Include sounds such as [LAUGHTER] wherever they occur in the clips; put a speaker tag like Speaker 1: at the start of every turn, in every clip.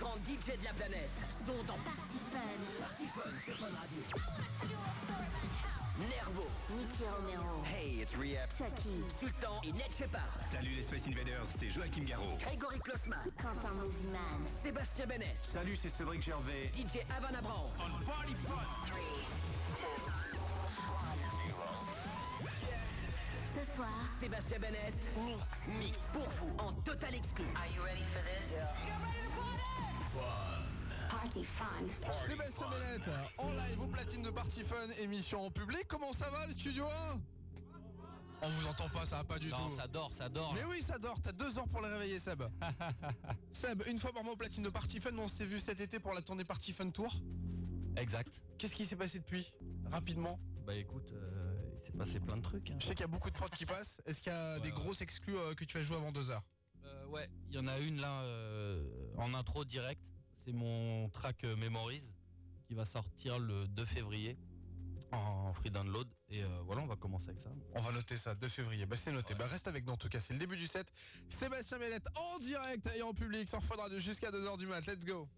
Speaker 1: grands DJ de la planète sont dans
Speaker 2: Party Fun.
Speaker 1: Party Fun sur Fun Radio. Nervo,
Speaker 2: Nicky Romero.
Speaker 3: Hey, it's Rehab.
Speaker 2: Chucky.
Speaker 1: Sultan et Ned Shepard.
Speaker 4: Salut les Space Invaders, c'est Joachim Garraud.
Speaker 1: Grégory Klossman.
Speaker 2: Quentin Moziman.
Speaker 1: Sébastien Bennett.
Speaker 4: Salut, c'est Cédric Gervais.
Speaker 1: DJ Avan Abraham.
Speaker 4: On Party Fun.
Speaker 2: Ce soir,
Speaker 1: Sébastien Bennett.
Speaker 2: Mix.
Speaker 1: Mix pour vous en total exclu.
Speaker 5: Are you ready for this?
Speaker 2: Party Fun.
Speaker 6: Sébastien Bennett, en live au platine de Party Fun, émission en public. Comment ça va le studio 1 On vous entend pas, ça va pas du
Speaker 7: Non,
Speaker 6: tout.
Speaker 7: ça dort, ça dort.
Speaker 6: Mais oui, ça dort, t'as deux heures pour le réveiller, Seb. [LAUGHS] Seb, une fois par mois au platine de Party Fun, on s'est vu cet été pour la tournée Party Fun Tour.
Speaker 7: Exact.
Speaker 6: Qu'est-ce qui s'est passé depuis? Rapidement.
Speaker 7: Bah écoute, euh, il s'est passé plein de trucs. hein.
Speaker 6: Je sais qu'il y a beaucoup de prods qui passent. Est-ce qu'il y a
Speaker 7: Ouais,
Speaker 6: des
Speaker 7: ouais.
Speaker 6: grosses exclus euh, que tu vas jouer avant deux heures?
Speaker 7: Ouais, il y en a une là euh, en intro direct. C'est mon track euh, Memories qui va sortir le 2 février en free download. Et euh, voilà, on va commencer avec ça.
Speaker 6: On va noter ça, 2 février. Bah c'est noté. Bah reste avec nous en tout cas, c'est le début du set. Sébastien Bennett en direct et en public sur Fun Radio jusqu'à 2h du mat. Let's go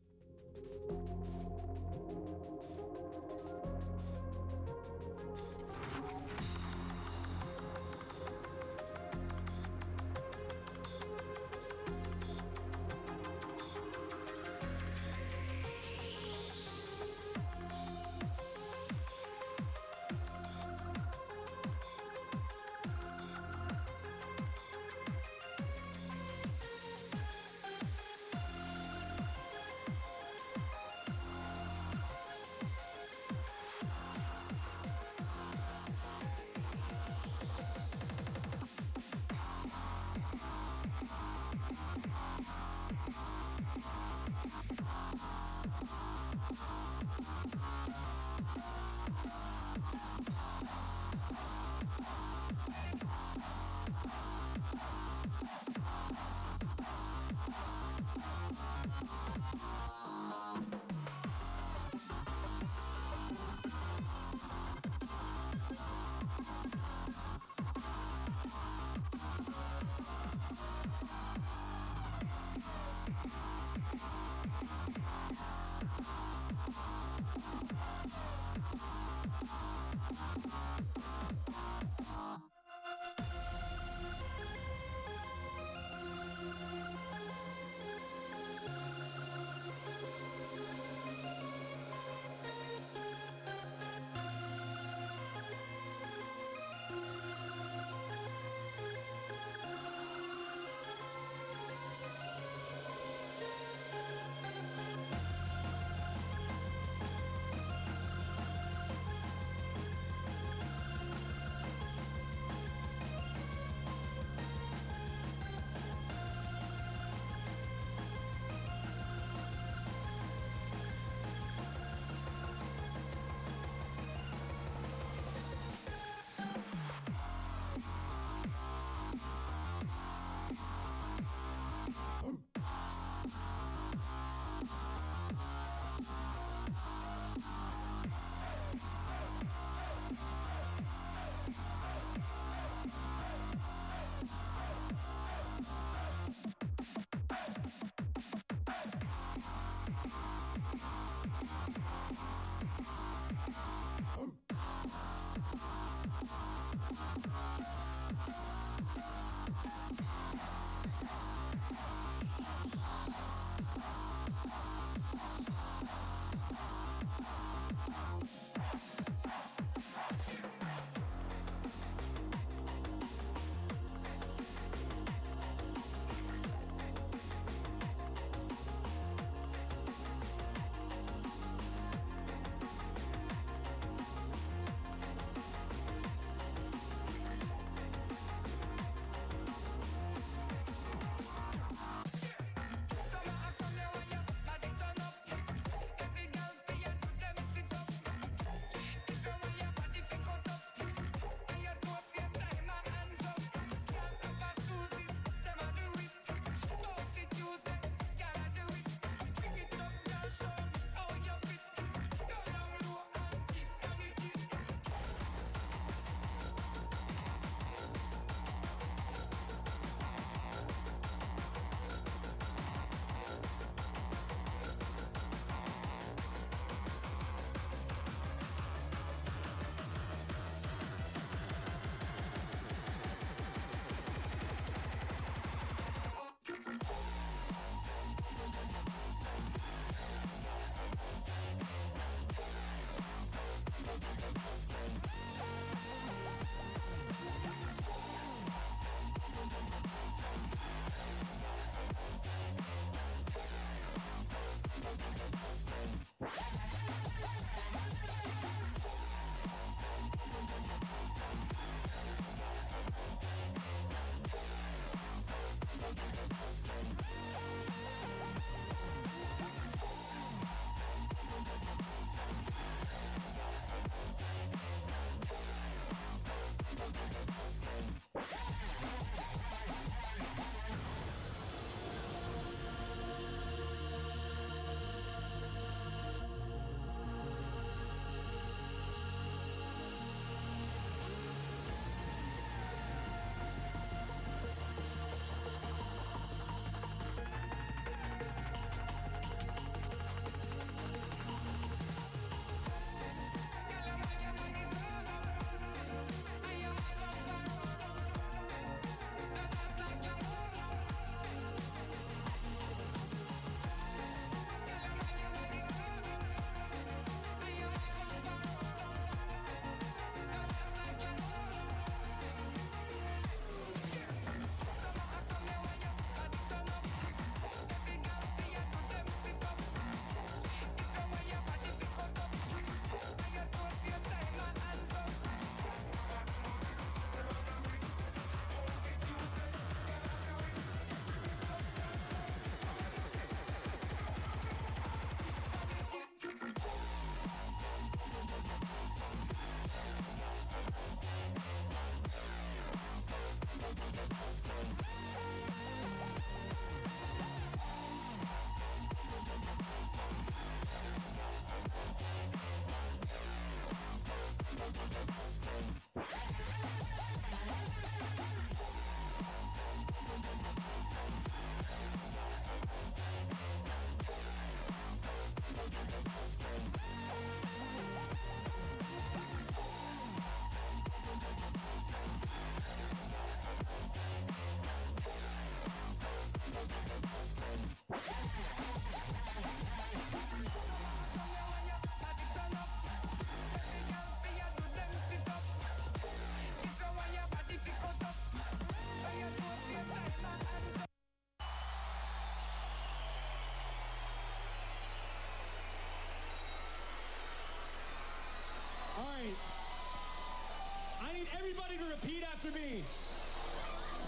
Speaker 8: after me.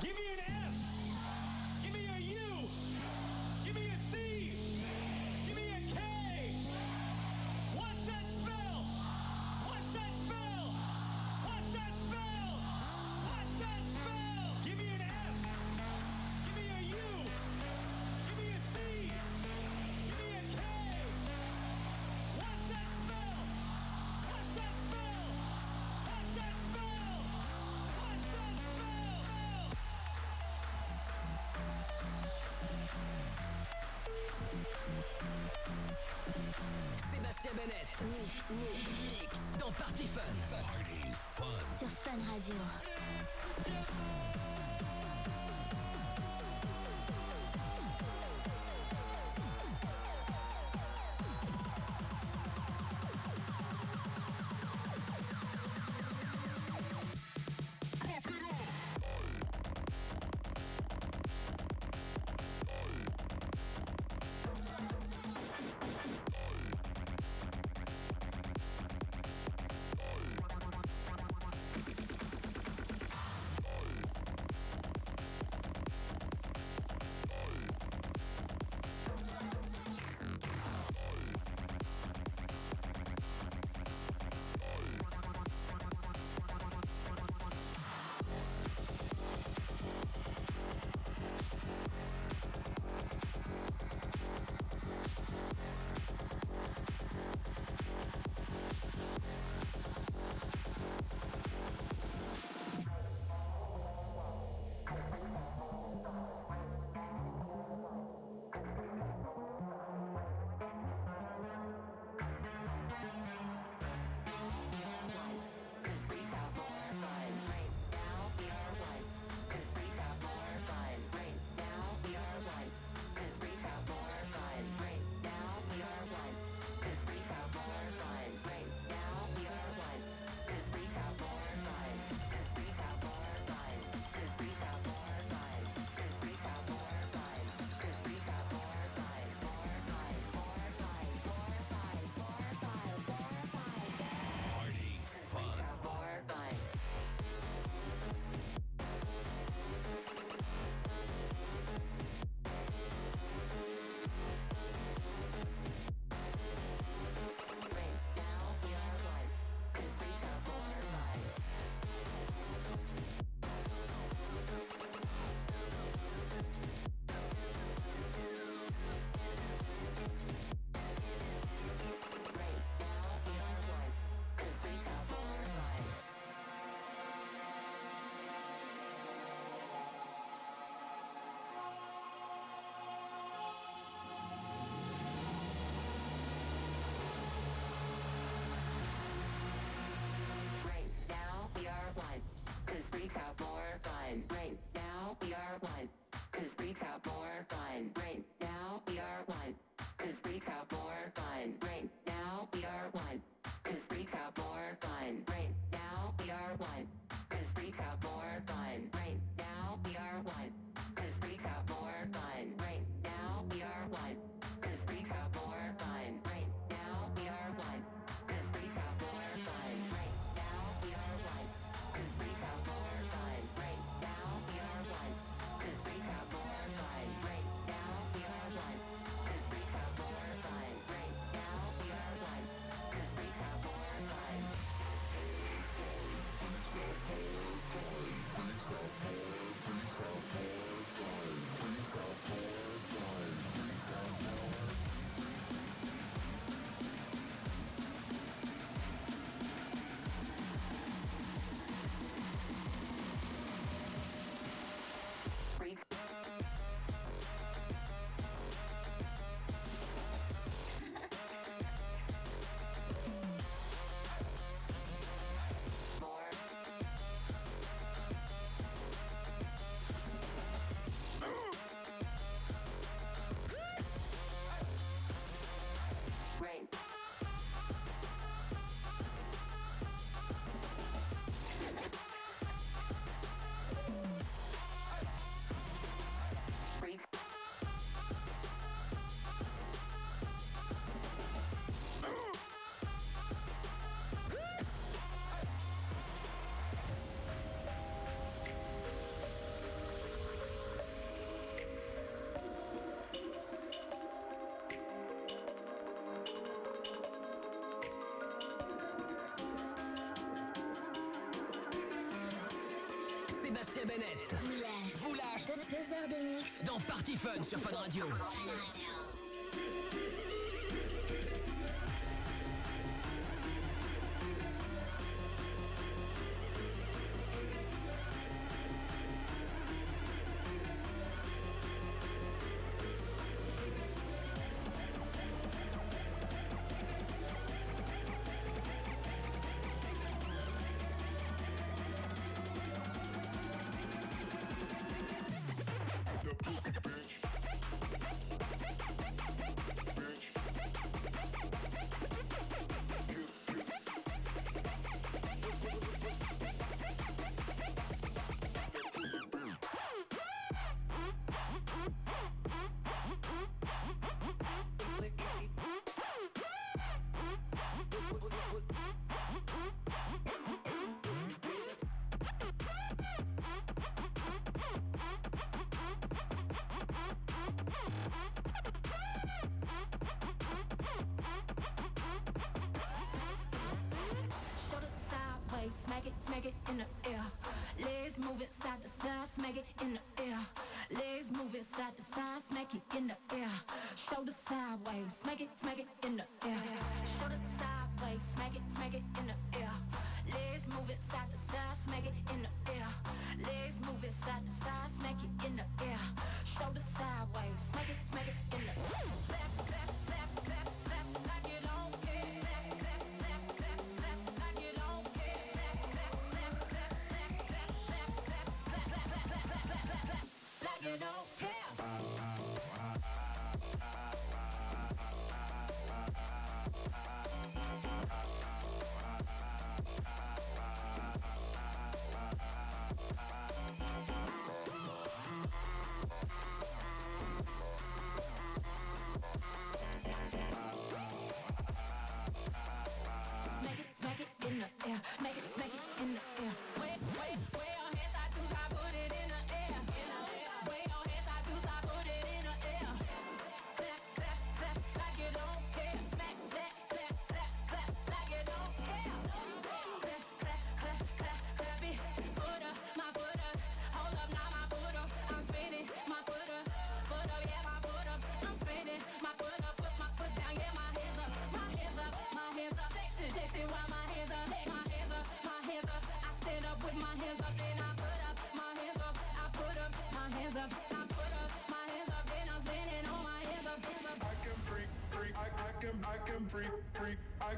Speaker 8: Give me
Speaker 1: Mix dans Party Fun.
Speaker 5: Party Fun.
Speaker 9: Sur Fun Radio. out more fun right now we are one. Cause freaks out more fun right now we are one. Cause more fun right now we are one. Cause more fun right
Speaker 1: Bennett. Moulage. Moulage.
Speaker 2: Deux heures de mix.
Speaker 1: Dans Party Fun sur Fun Radio.
Speaker 2: Fun Radio.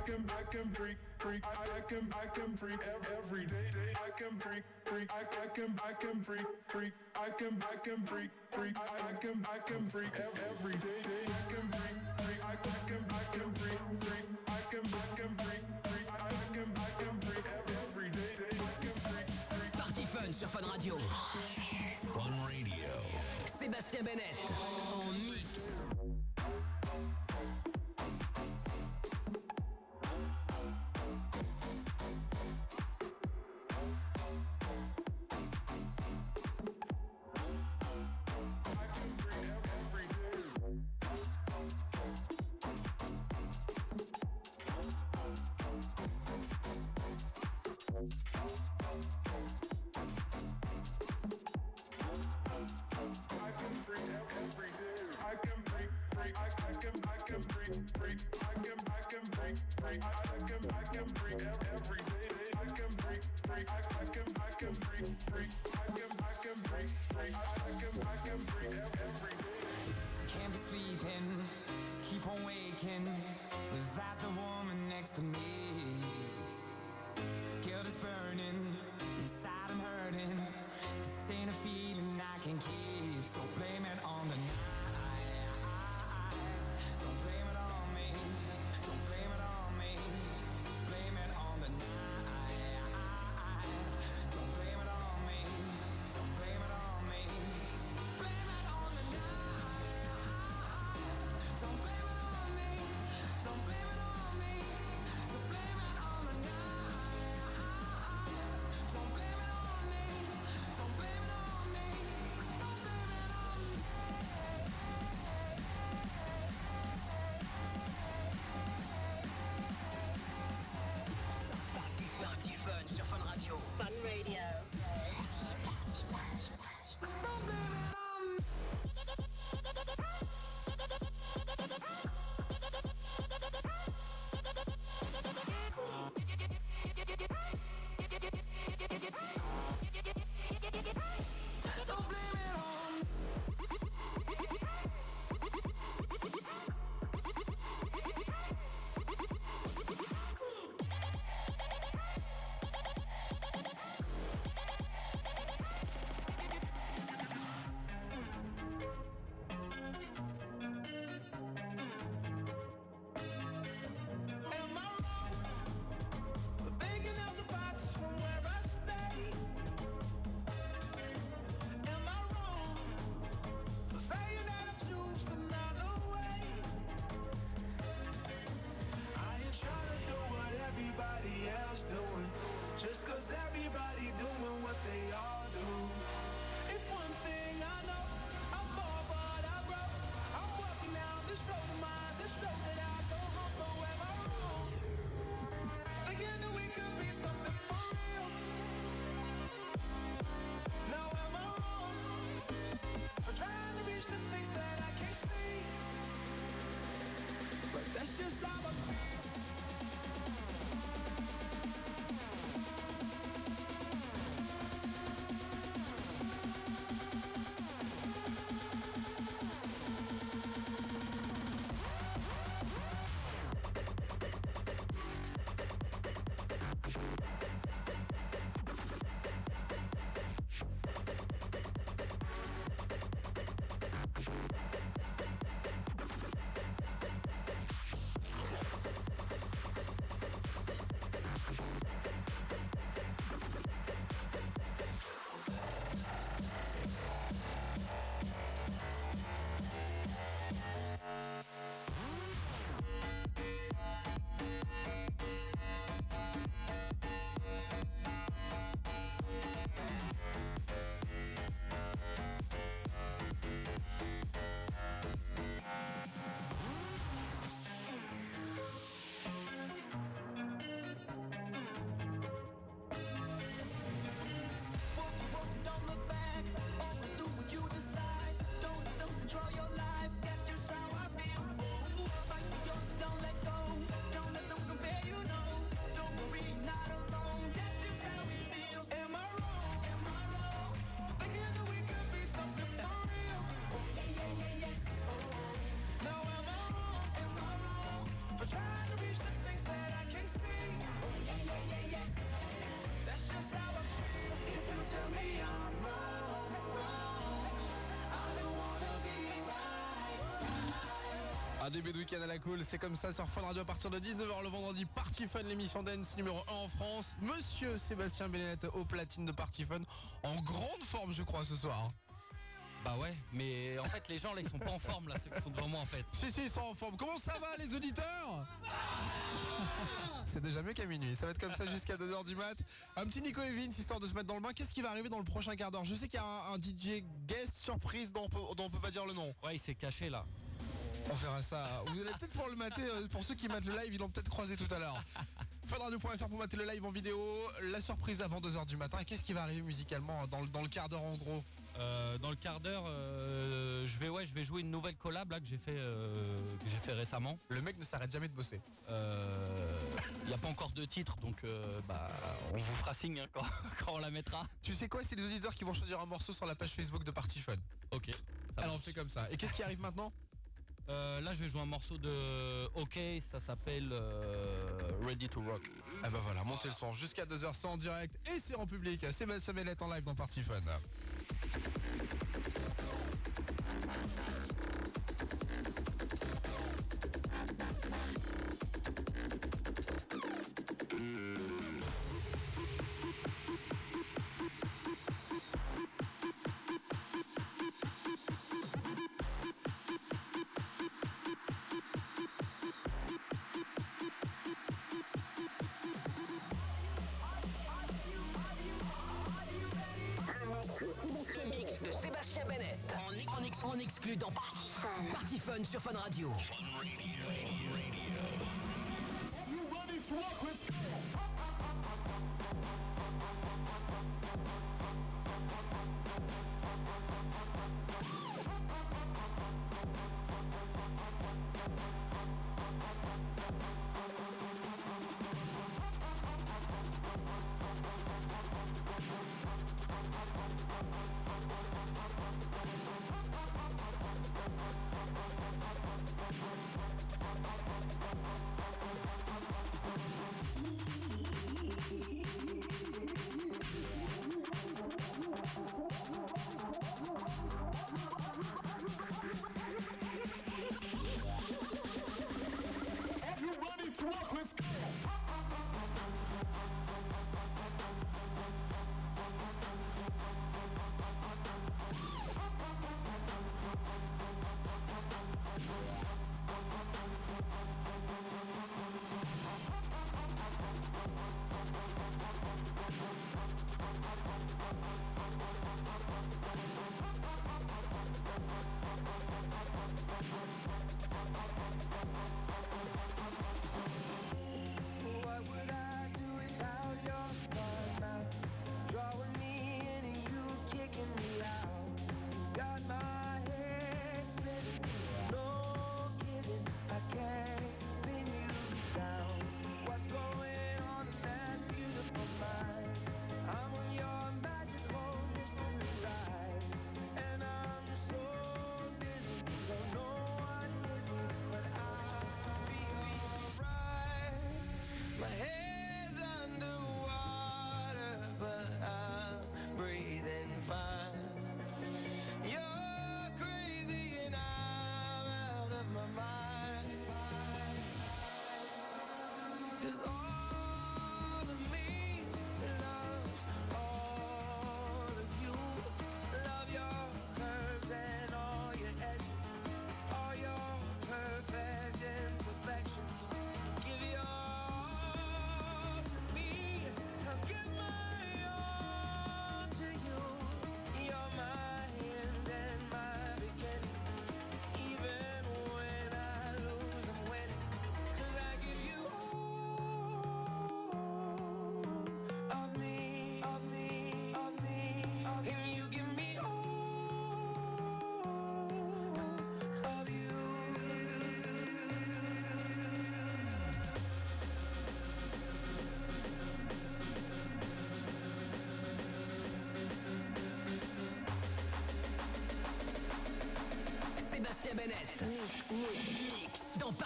Speaker 10: can, I can freak, freak. I, I can, I can freak every, every day, day. I can freak, freak. I, I can, I can freak, freak. I can, I can freak, freak. I, I can, I can freak every day, day. I can freak, freak. I, I can, I can freak, freak. I can, I can freak, freak. I, I can, I can freak every day, day. I can freak, freak.
Speaker 1: Party Fun sur Fun Radio.
Speaker 4: Fun Radio.
Speaker 1: Sébastien Bennett.
Speaker 11: Thank you.
Speaker 12: Un début de week-end à la cool, c'est comme ça sur Fun Radio à partir de 19h le vendredi. Party Fun, l'émission dance numéro 1 en France. Monsieur Sébastien Bennett au platine de Party Fun, en grande forme je crois ce soir.
Speaker 7: Bah ouais, mais en fait les gens là ils sont pas en forme là, ceux qui sont devant moi en fait.
Speaker 12: Si si, ils sont en forme. Comment ça va les auditeurs? C'est déjà mieux qu'à minuit. Ça va être comme ça jusqu'à 2h du mat. Un petit Nico Evans histoire de se mettre dans le bain. Qu'est-ce qui va arriver dans le prochain quart d'heure? Je sais qu'il y a un, un DJ guest surprise dont on, peut, dont on peut pas dire le nom.
Speaker 7: Ouais, il s'est caché là.
Speaker 12: On verra ça. Vous allez peut-être pouvoir le mater. euh, Pour ceux qui matent le live, ils l'ont peut-être croisé tout à l'heure. Funradio.fr pour mater le live en vidéo. La surprise avant 2h du matin. Et qu'est-ce qui va arriver musicalement dans le, dans le quart d'heure en gros?
Speaker 7: Euh, dans le quart d'heure, euh, je vais ouais, je vais jouer une nouvelle collab là que j'ai fait euh, que j'ai fait récemment.
Speaker 12: Le mec ne s'arrête jamais de bosser.
Speaker 7: Il n'y a pas encore de titre, donc euh, bah on vous fera signe hein, quand, [LAUGHS] quand on la mettra.
Speaker 12: Tu sais quoi C'est les auditeurs qui vont choisir un morceau sur la page Facebook de Party Fun.
Speaker 7: Ok.
Speaker 12: Alors on fait comme ça. Et qu'est-ce qui arrive maintenant?
Speaker 7: Euh, là, je vais jouer un morceau de OK, ça s'appelle euh, Ready to Rock.
Speaker 12: Ah bah voilà, montez le son jusqu'à 2h, c'est en direct et c'est en public. Sébastien Mellette en live dans Party Fun.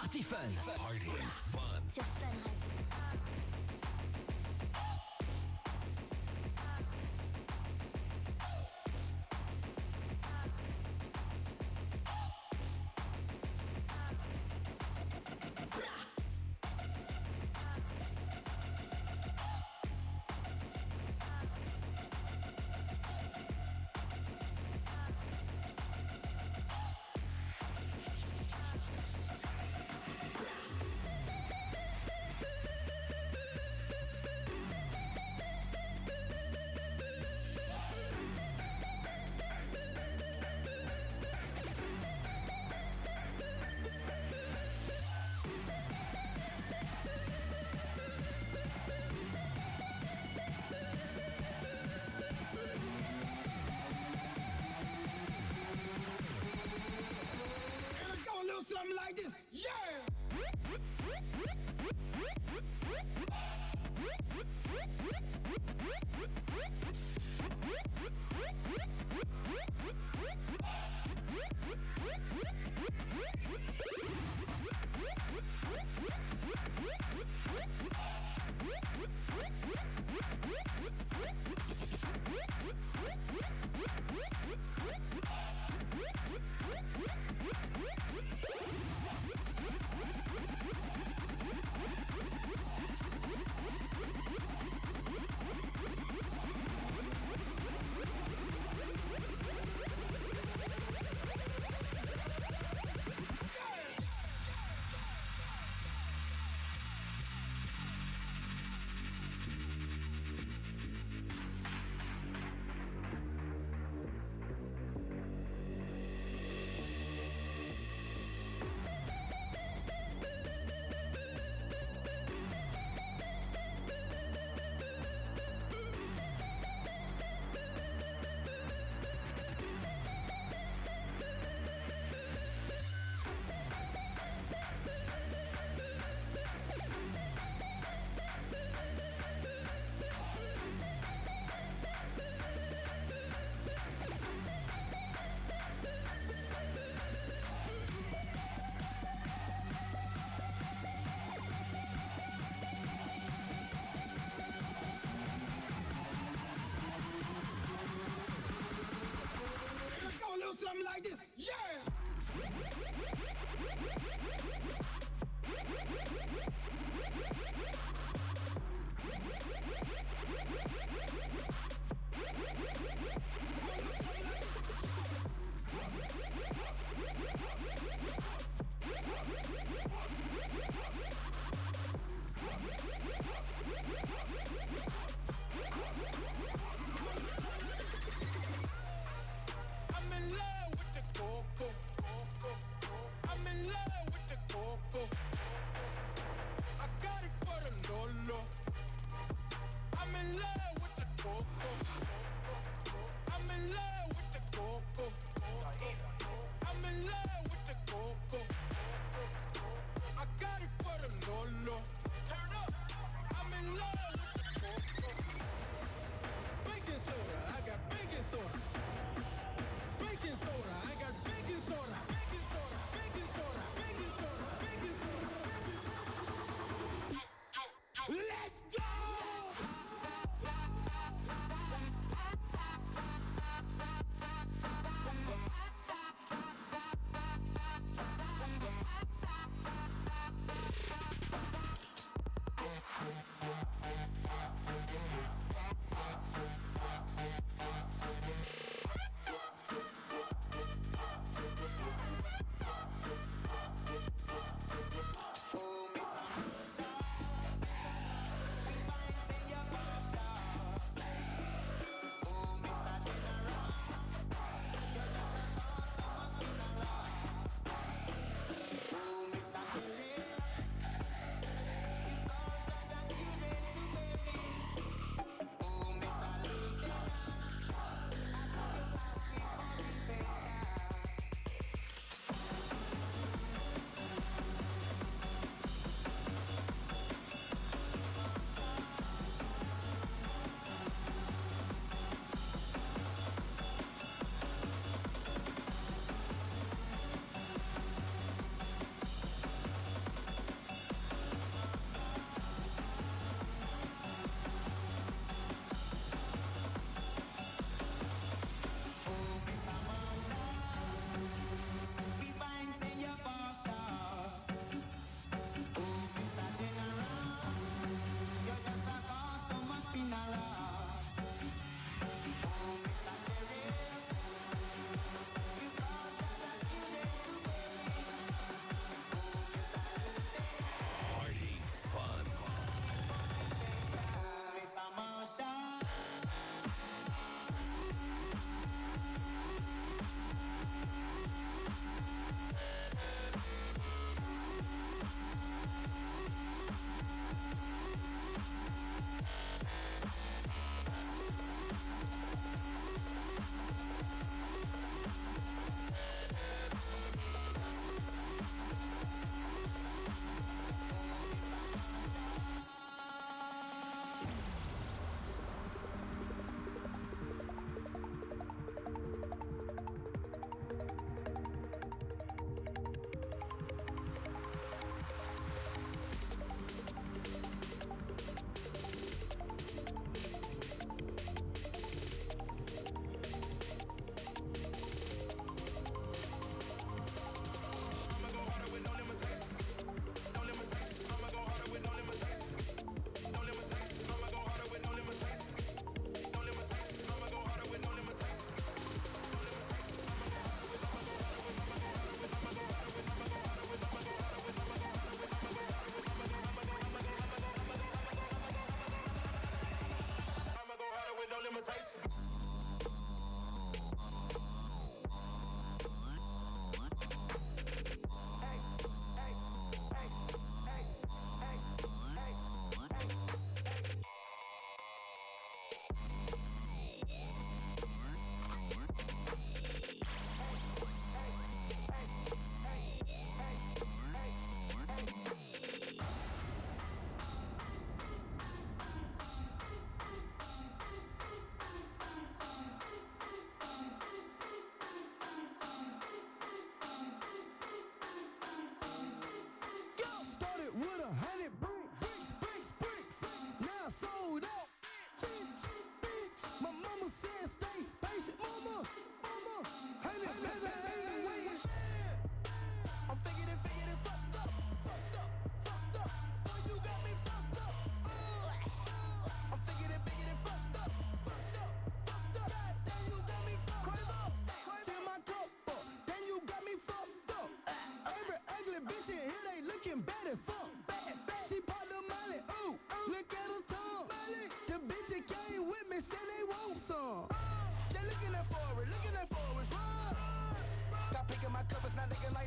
Speaker 5: Party Fun. Party fun. sur Fun Radio.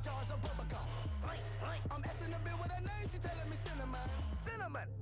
Speaker 13: jars of
Speaker 14: bubblegum. I'm asking a bit with her name, she telling me cinnamon. Cinnamon.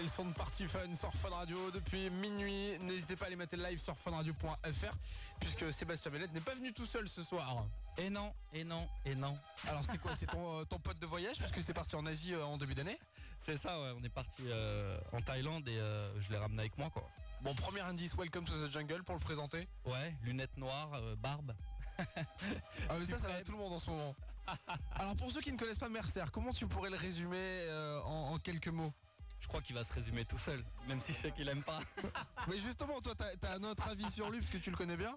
Speaker 6: C'est le son de Party Fun sur Fun Radio depuis minuit. N'hésitez pas à aller mettre le live sur funradio.fr puisque Sébastien Bellette n'est pas venu tout seul ce soir.
Speaker 7: Et non, et non, et non.
Speaker 6: Alors c'est quoi? C'est ton, euh, ton pote de voyage puisque c'est parti en Asie euh, en début d'année?
Speaker 7: C'est ça, ouais. On est parti euh, en Thaïlande et je l'ai ramené avec moi, quoi.
Speaker 6: Bon, premier indice, Welcome to the Jungle pour le présenter.
Speaker 7: Ouais, lunettes noires, barbe. [LAUGHS]
Speaker 6: Ah mais ça, ça va à tout le monde en ce moment. [LAUGHS] Alors pour ceux qui ne connaissent pas Mercer, comment tu pourrais le résumer en, en quelques mots?
Speaker 7: Crois qu'il va se résumer tout seul, même si je sais qu'il aime pas. [LAUGHS]
Speaker 6: Mais justement, toi, t'as as un autre avis sur lui parce que tu le connais bien?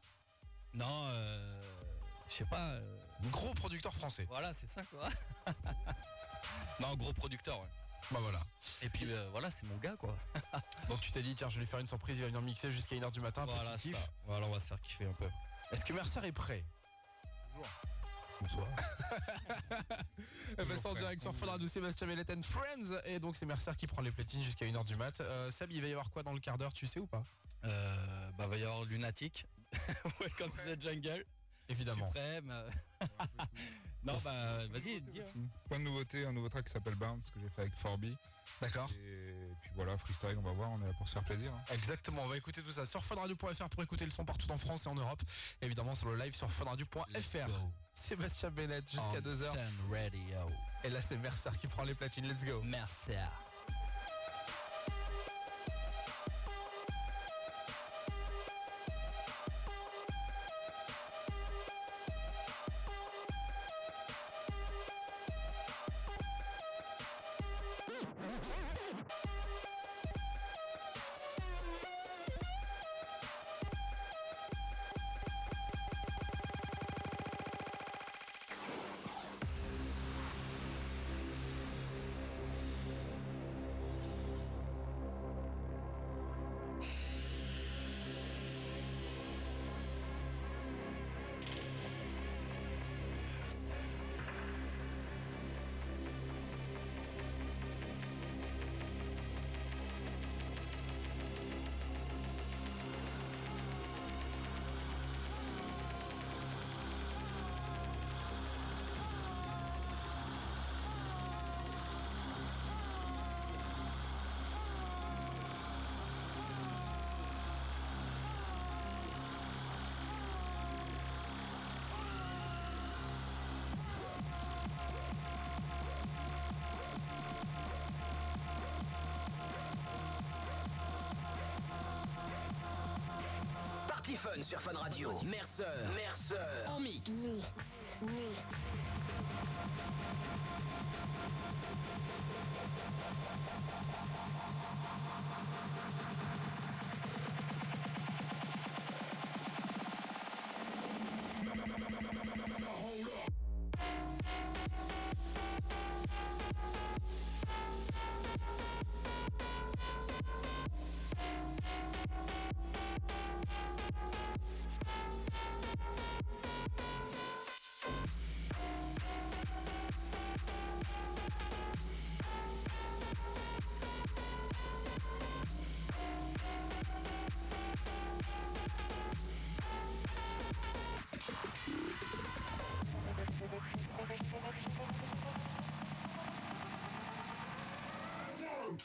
Speaker 7: Non, euh, je sais pas. euh,
Speaker 6: Gros producteur français.
Speaker 7: voilà, c'est ça, quoi. [LAUGHS] non, gros producteur, ouais.
Speaker 6: Bah voilà.
Speaker 7: Et puis euh, voilà, c'est mon gars, quoi. [LAUGHS]
Speaker 6: Donc tu t'es dit, tiens, je vais lui faire une surprise, il va venir mixer jusqu'à 1h du matin,
Speaker 7: Voilà,
Speaker 6: petit kiff.
Speaker 7: ça. Voilà, on va se faire kiffer un peu.
Speaker 6: Est-ce que Mercer est prêt?
Speaker 7: Bonsoir. [LAUGHS]
Speaker 6: Eh ben, en direct sur Fun Radio Sébastien Bellet and Friends et donc c'est Mercer qui prend les platines jusqu'à 1h du mat. Euh, Seb, il va y avoir quoi dans le quart d'heure, tu sais ou pas?
Speaker 7: Euh, bah, va y avoir Lunatic. Welcome to the jungle.
Speaker 6: Évidemment.
Speaker 7: Suprême. [LAUGHS] non, bah, vas-y, dis.
Speaker 15: Plein de nouveautés, un nouveau track qui s'appelle Bounce que j'ai fait avec Forby.
Speaker 6: D'accord.
Speaker 15: Et puis voilà, freestyle, on va voir, on est là pour se faire plaisir. hein.
Speaker 6: Exactement, on va écouter tout ça sur funradio.fr pour écouter le son partout en France et en Europe. Évidemment, sur le live sur funradio.fr. Sébastien Bennett jusqu'à 2h.
Speaker 7: Radio.
Speaker 6: Et là, c'est Mercer qui prend les platines. Let's go.
Speaker 7: Merci.
Speaker 1: Fun sur Fun Radio. Mercer. Mercer. En mix.
Speaker 2: Mix. Mix.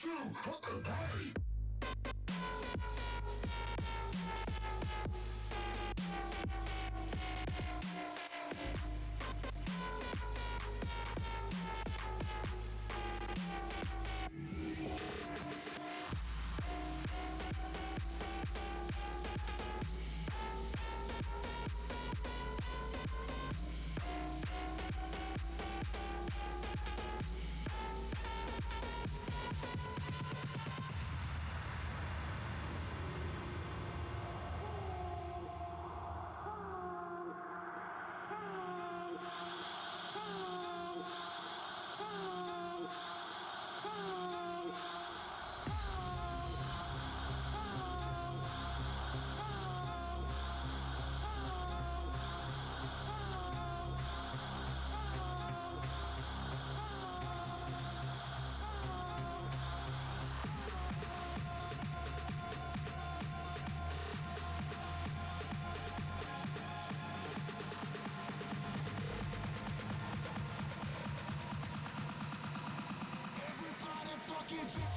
Speaker 16: two, fucking.
Speaker 1: Give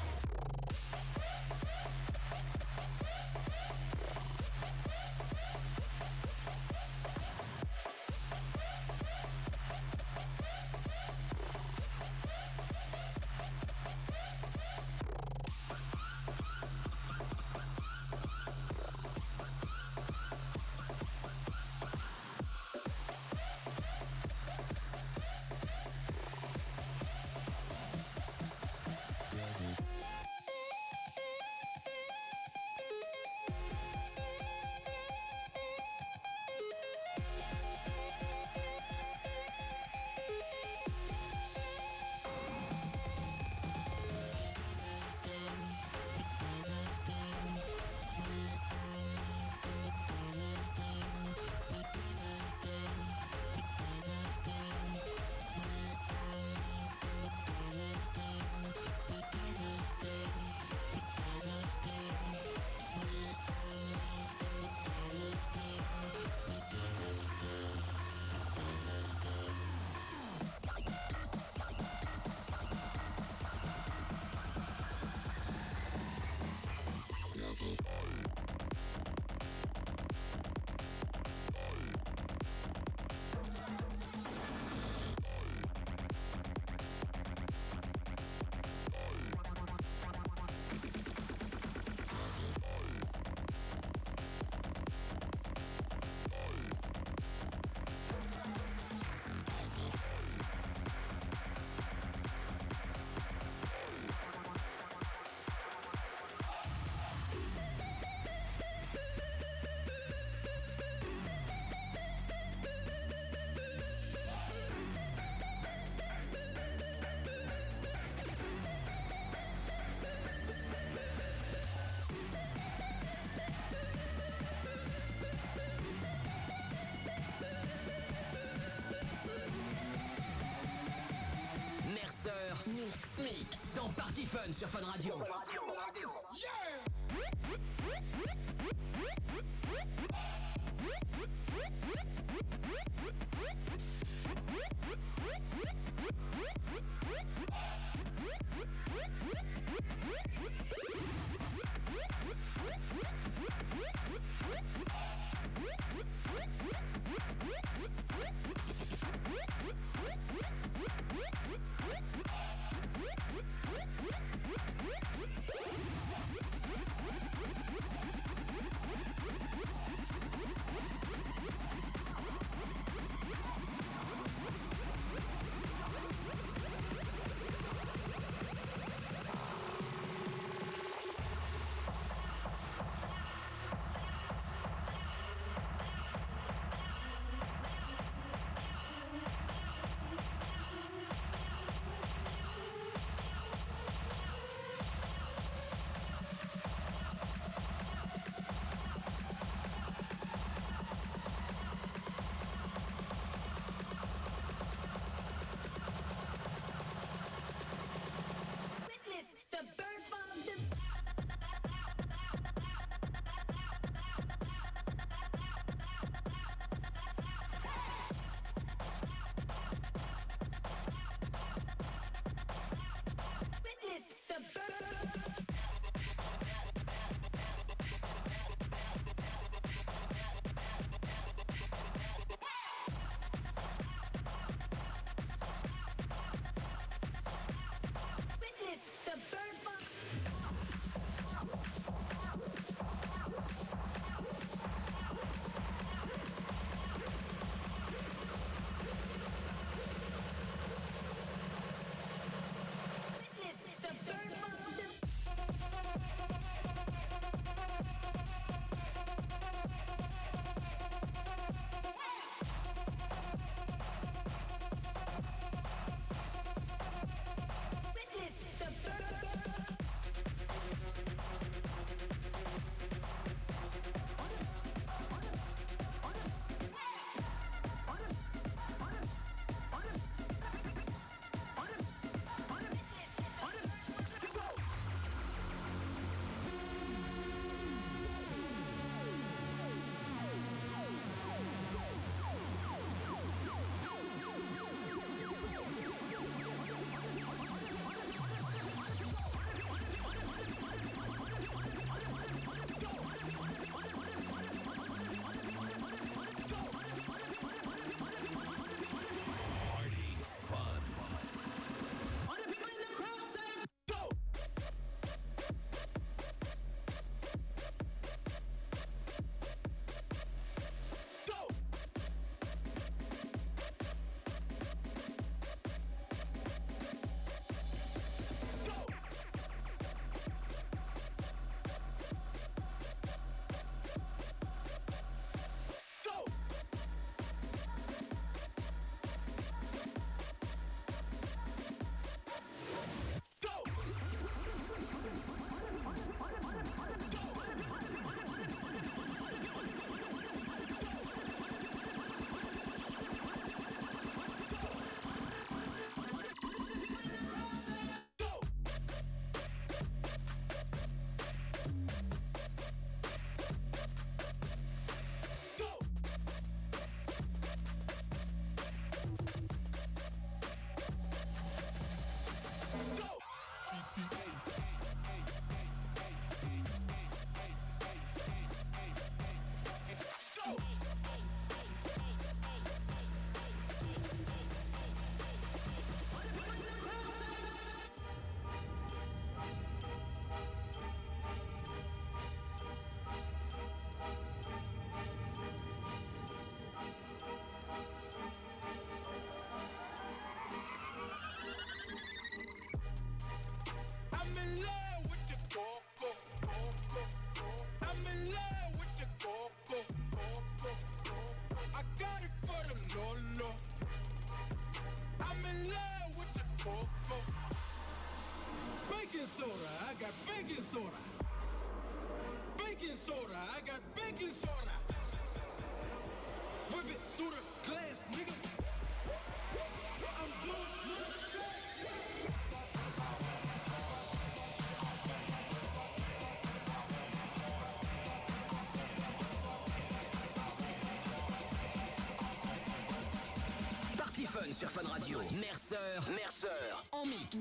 Speaker 1: Fun
Speaker 17: sur Fun Radio. Got it for the Lolo. I'm in love with the coco. Baking soda, I got baking soda. Baking soda, I got baking soda. Whip it through the glass, nigga.
Speaker 1: Merceur, Merceur, en mix.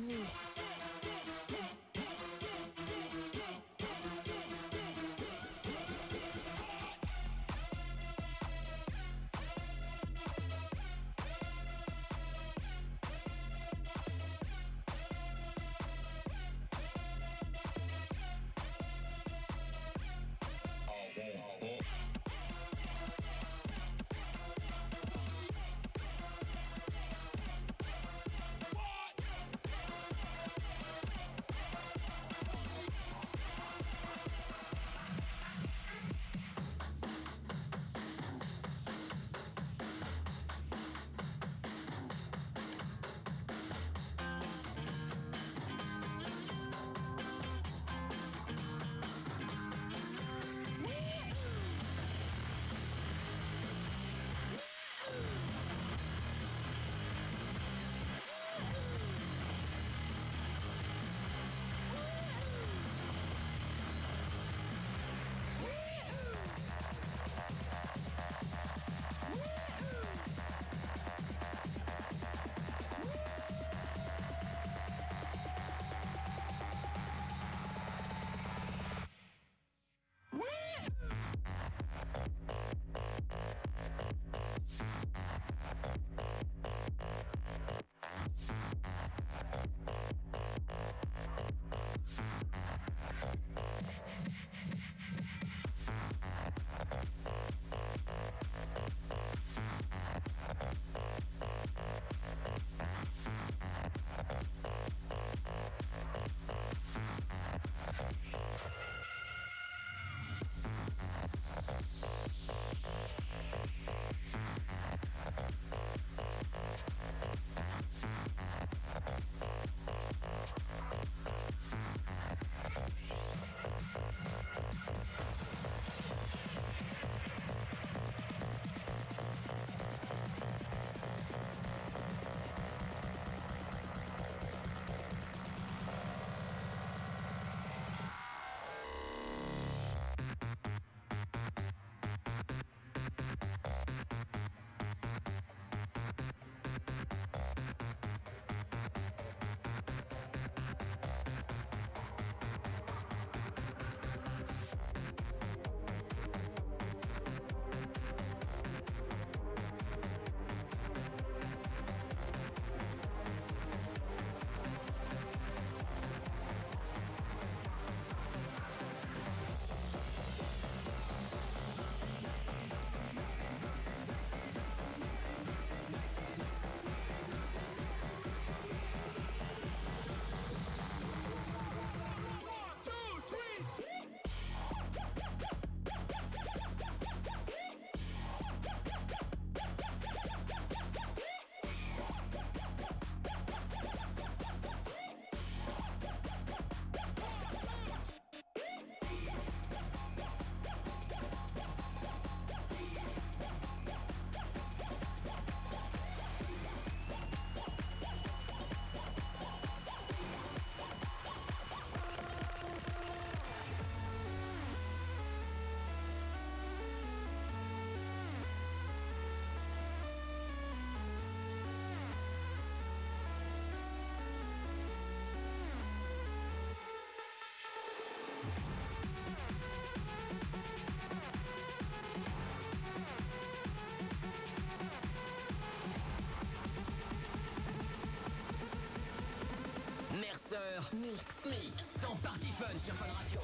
Speaker 1: Sans party fun sur Fun Radio.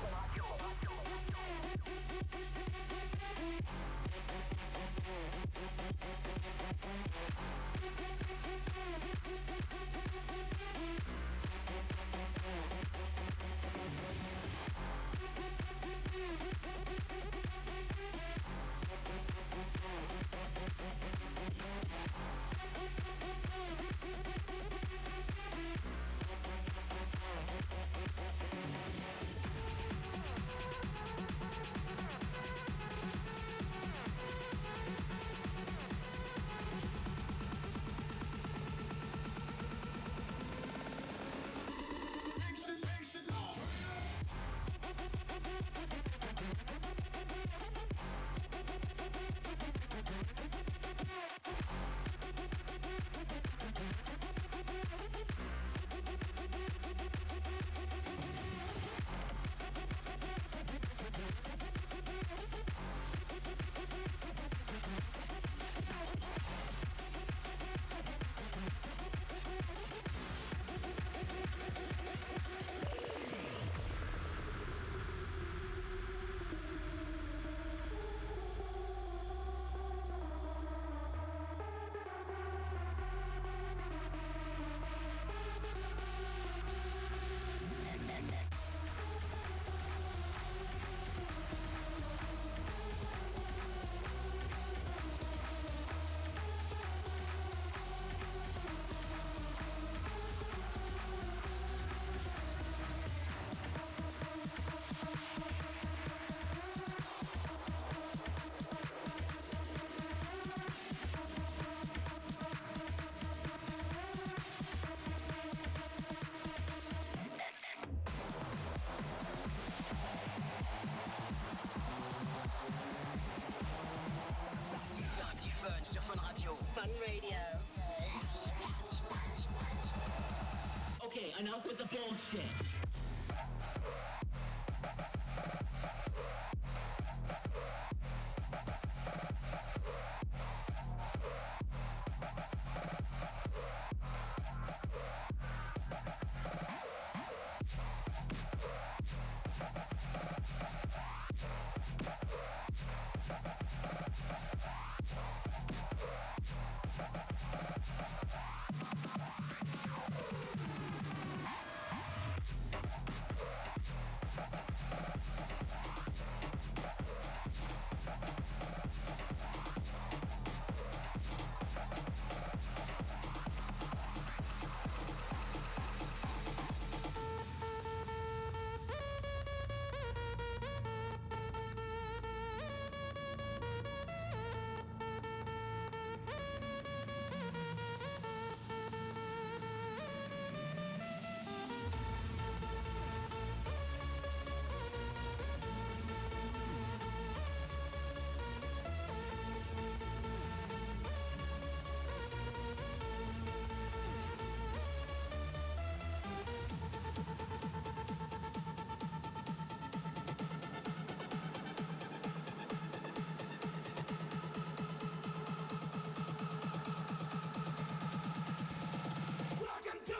Speaker 18: bullshit.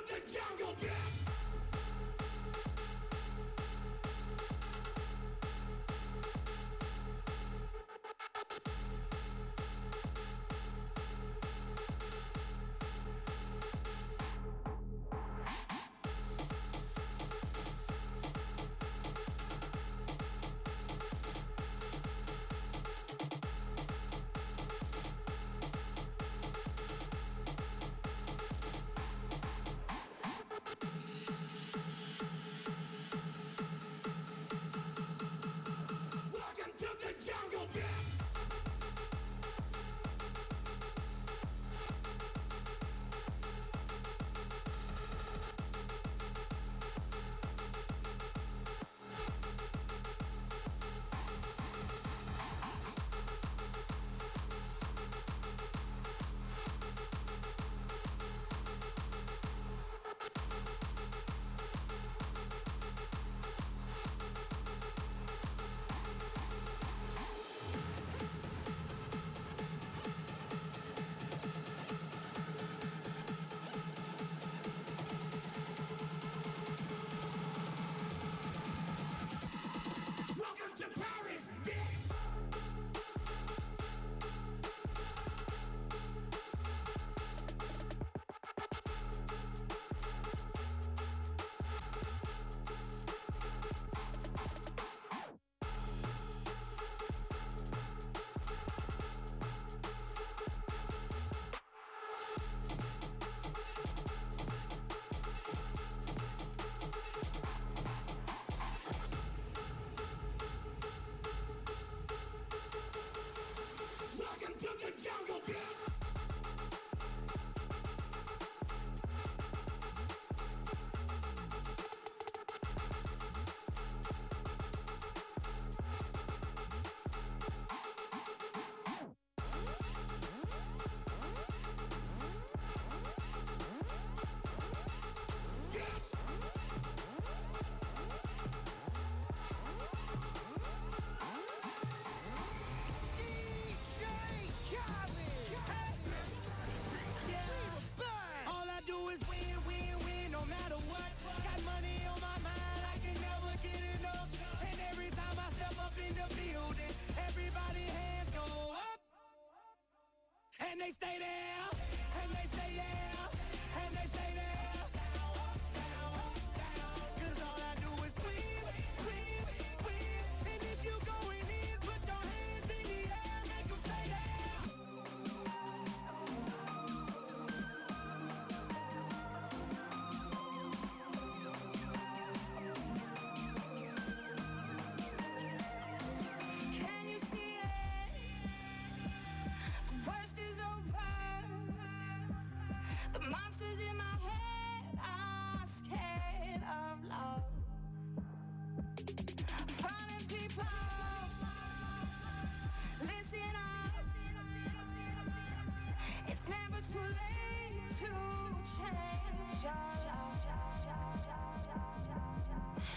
Speaker 18: the jungle, bitch! the
Speaker 19: monsters in my head are scared of love. Falling people, listen up. It's never too late to change.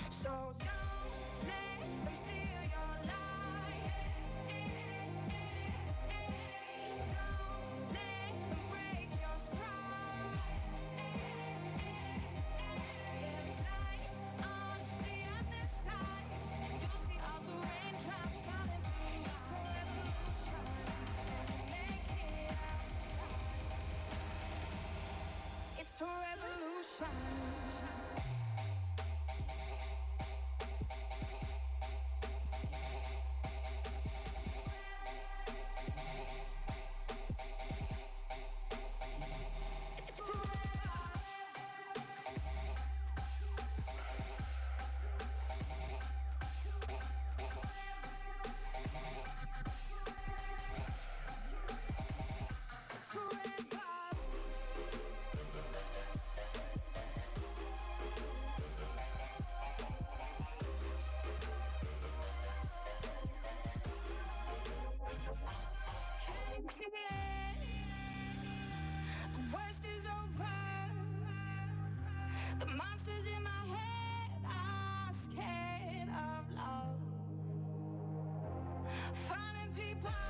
Speaker 19: So. The monsters in my head are scared of love. Finding people.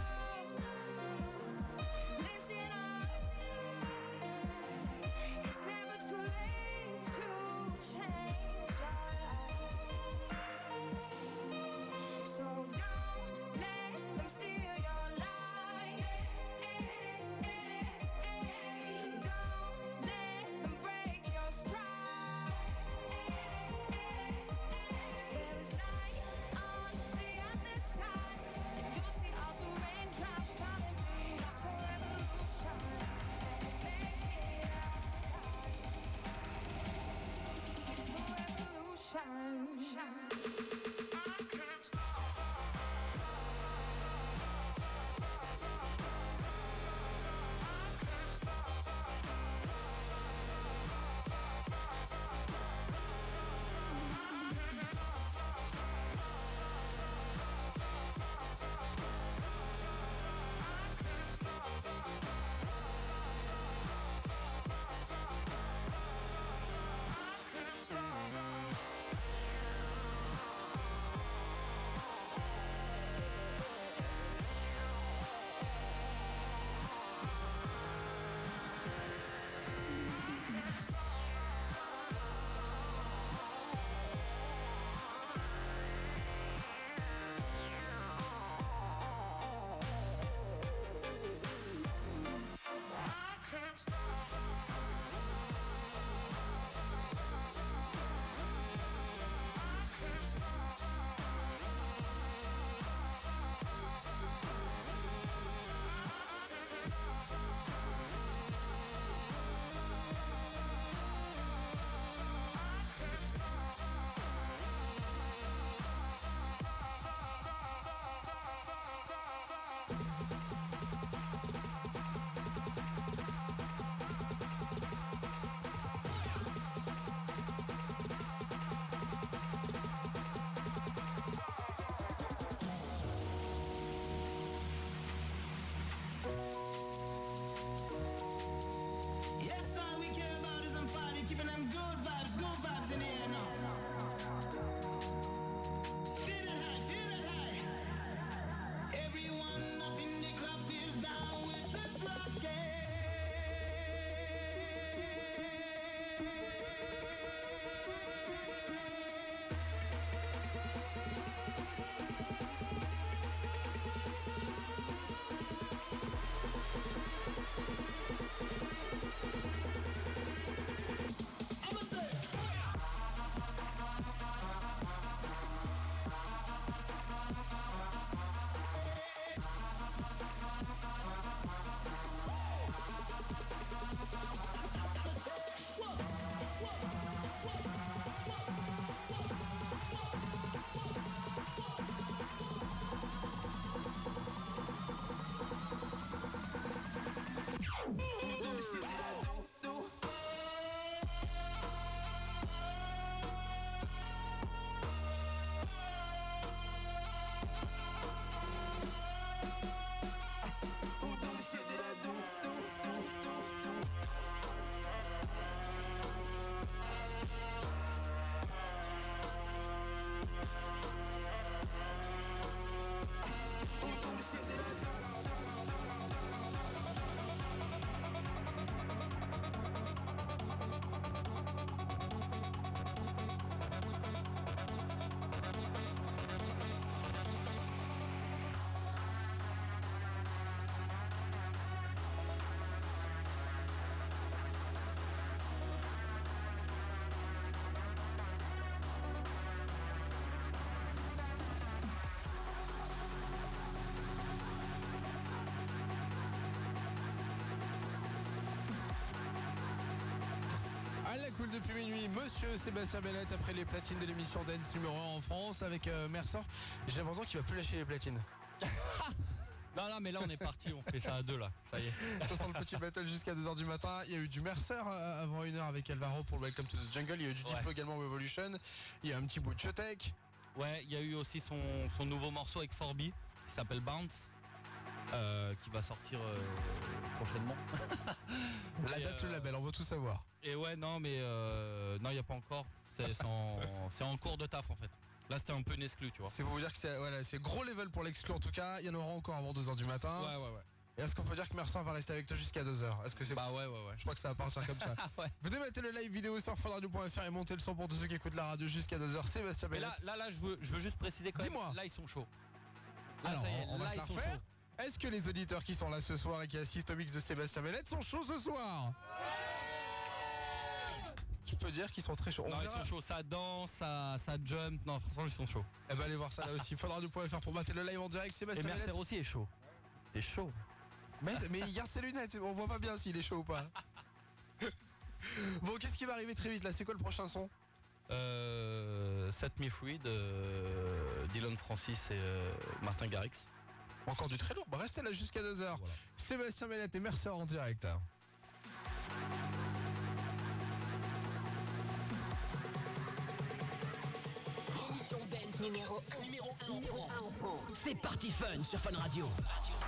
Speaker 6: Cool depuis minuit. Monsieur Sébastien Bellette après les platines de l'émission Dance numéro 1 en France avec euh, Mercer. J'ai l'impression qu'il va plus lâcher les platines. [LAUGHS]
Speaker 7: Non, non, mais là, on est parti. On fait ça à deux, là. Ça y est. [LAUGHS]
Speaker 6: Ça sent le petit battle jusqu'à 2h du matin. Il y a eu du Mercer euh, avant une heure avec Alvaro pour le Welcome to the Jungle. Il y a eu du
Speaker 7: Ouais.
Speaker 6: Diplo également au Evolution. Il y a un petit bout de Chotek.
Speaker 7: Ouais, il y a eu aussi son, son nouveau morceau avec Forby qui s'appelle Bounce. euh, qui va sortir euh, prochainement. [LAUGHS]
Speaker 6: La date, le label, on veut tout savoir.
Speaker 7: Et ouais, non, mais euh, non, il n'y a pas encore. [LAUGHS] C'est en, cours de taf en fait. Là, c'était un peu une exclu, tu vois.
Speaker 6: C'est pour vous dire que c'est voilà, gros level pour l'exclu en tout cas. Il y en aura encore avant 2h du matin.
Speaker 7: Ouais, ouais, ouais.
Speaker 6: Et est-ce qu'on peut dire que Mercer va rester avec toi jusqu'à 2h Est-ce que c'est
Speaker 7: Bah ouais, ouais, ouais.
Speaker 6: Je crois que ça va partir comme ça. [LAUGHS]
Speaker 7: Ouais.
Speaker 6: Venez mettre le live vidéo sur funradio.fr et monter le son pour tous ceux qui écoutent la radio jusqu'à 2h. Sébastien
Speaker 7: Mais
Speaker 6: Bellette.
Speaker 7: là, là, là, je veux, je veux juste préciser quand même.
Speaker 6: Dis-moi.
Speaker 7: Là, ils sont chauds. Là,
Speaker 6: Alors,
Speaker 7: ça y est,
Speaker 6: on va
Speaker 7: là, ils sont chauds.
Speaker 6: Est-ce que les auditeurs qui sont là ce soir et qui assistent au mix de Sébastien Bellette sont chauds ce soir? Peux dire qu'ils sont très chauds. On
Speaker 7: Non, ils sont chauds. Ça danse, ça, ça jump. Non, franchement, ils sont chauds.
Speaker 6: Eh ben allez voir ça là aussi. Funradio.fr pour mater le live en direct.
Speaker 7: Et
Speaker 6: Sébastien
Speaker 7: Mercer
Speaker 6: Bellette.
Speaker 7: aussi est chaud. T'es chaud.
Speaker 6: Mais, mais il garde ses lunettes. On voit pas bien s'il est chaud ou pas. [LAUGHS] bon, qu'est-ce qui va arriver très vite là? C'est quoi le prochain son?
Speaker 7: Euh, Set Me Free de euh, Dylan Francis et euh, Martin Garrix.
Speaker 6: Encore du très lourd. Bah, restez là jusqu'à 2h.
Speaker 7: Voilà.
Speaker 6: Sébastien Bellette et Mercer en direct.
Speaker 1: Numéro 1 numéro 1 numéro 1 en France. C'est parti fun sur Fun Radio.
Speaker 10: Turn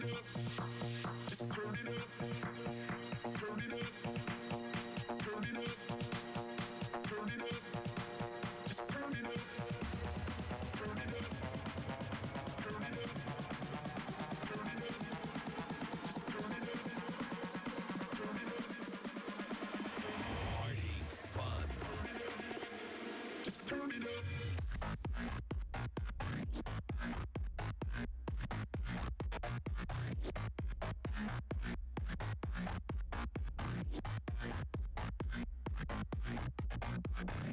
Speaker 10: Turn it up. Just turn it up. Turn it up. Don't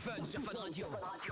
Speaker 1: Fun sur Fun Radio.
Speaker 2: Radio.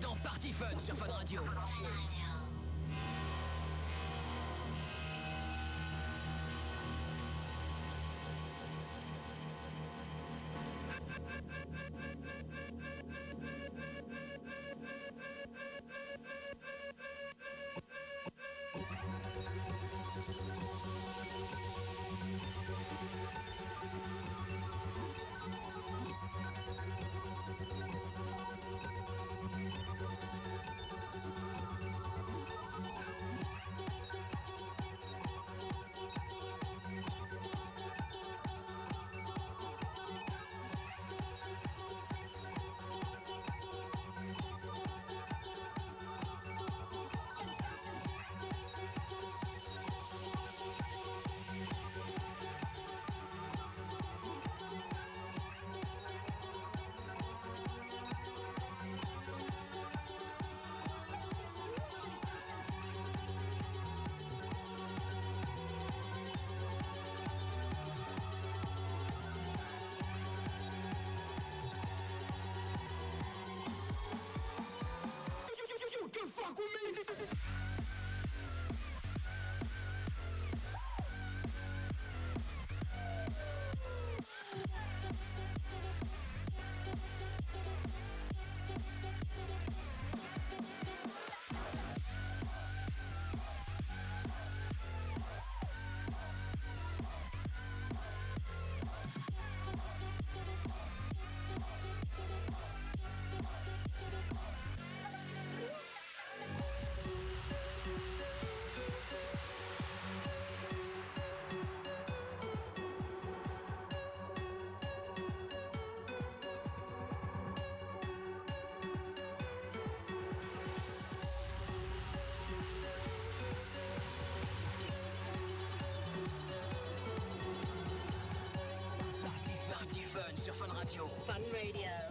Speaker 1: Dans Party Fun sur Fun Radio.
Speaker 2: sur Fun Radio.
Speaker 20: Fun Radio.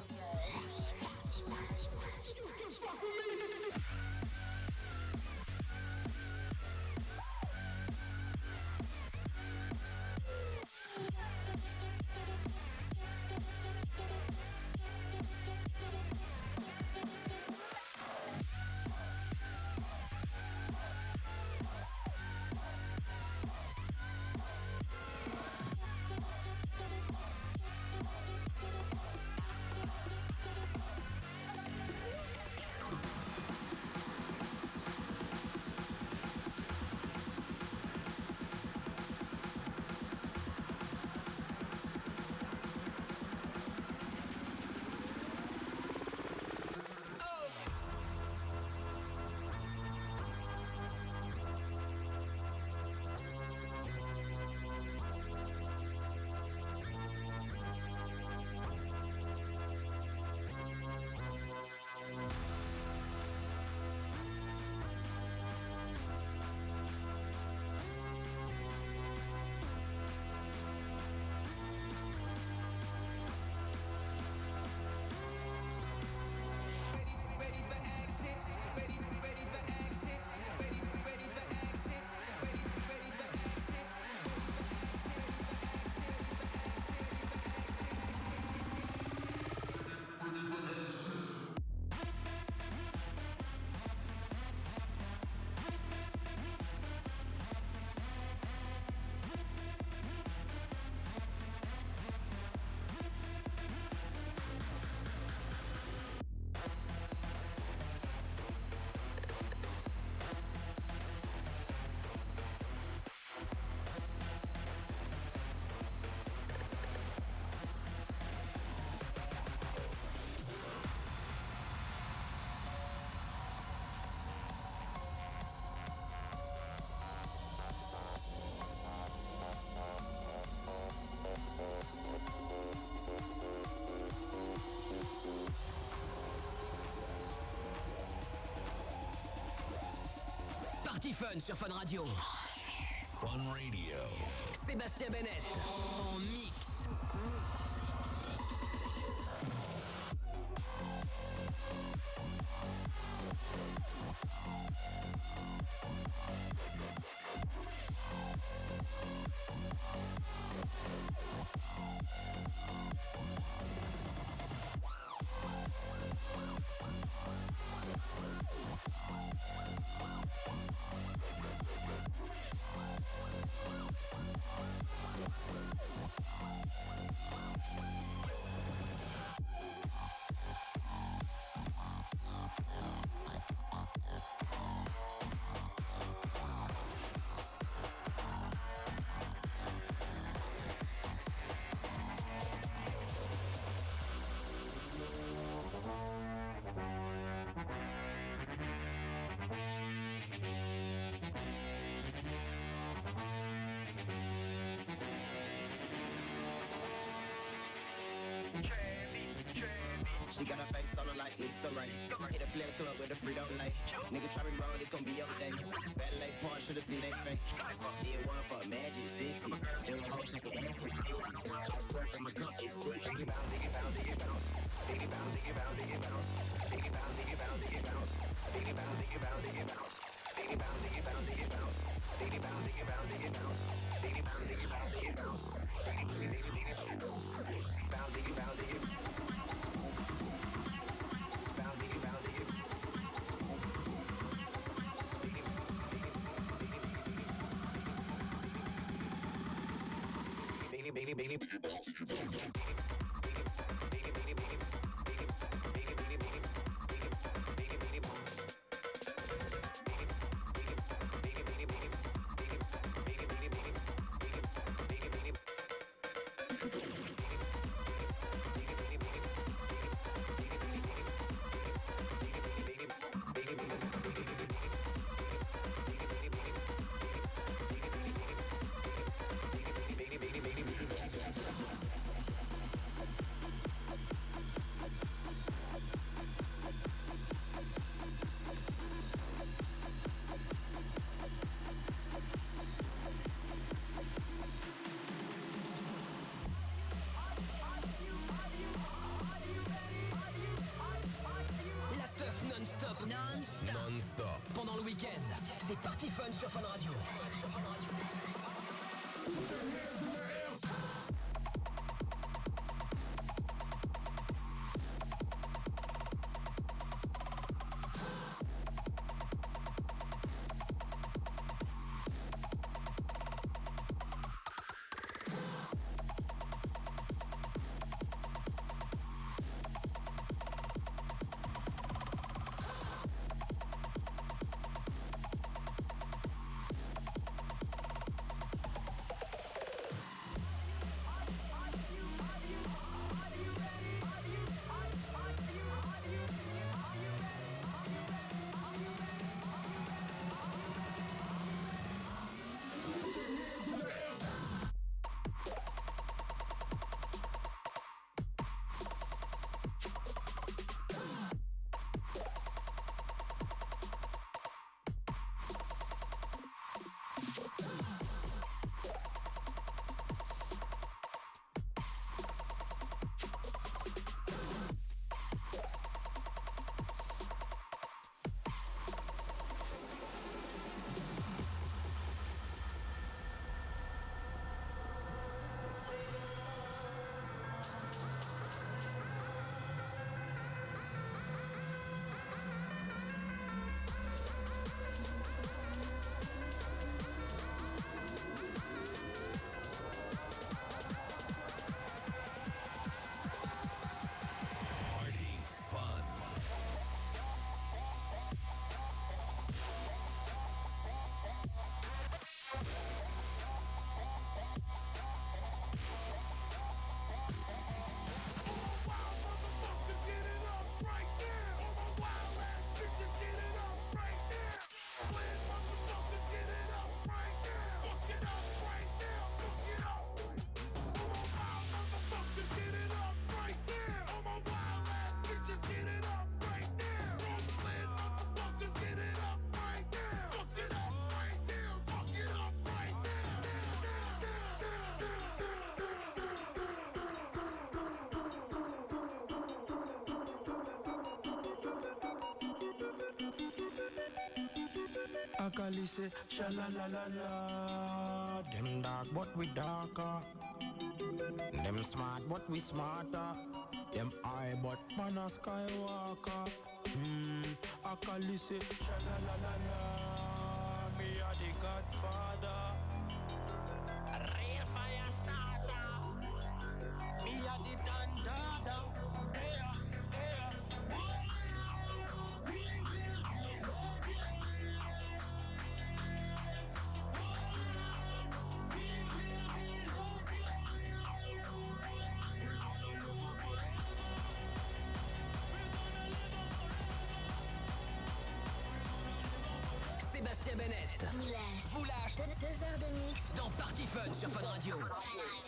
Speaker 1: Party Fun sur Fun Radio.
Speaker 5: Fun Radio.
Speaker 1: Sébastien Bennett en mix.
Speaker 11: Like Lisa Rain. Hit a flex club with a Frito Lay. Nigga try me wrong, it's gonna be your day. Ballet part, should've seen they face. Did one for Magic City. Them hoes shaking ass and titties. I swear from a cup, it's stick.
Speaker 21: Non-stop.
Speaker 5: Non-stop.
Speaker 21: Pendant le week-end, c'est Party Fun sur Fun Radio.
Speaker 11: Akali say, sha la la la la. Them dark, but we darker. Them smart, but we smarter. Them high, but man a skywalker. Hmm, Akali say, sha la la la la. Me a the godfather.
Speaker 21: Sébastien Bennett.
Speaker 22: Vous lâche.
Speaker 21: Vous lâche.
Speaker 22: Deux, heures de mix.
Speaker 21: Dans Party Fun sur Fun Radio.
Speaker 22: Fun Radio.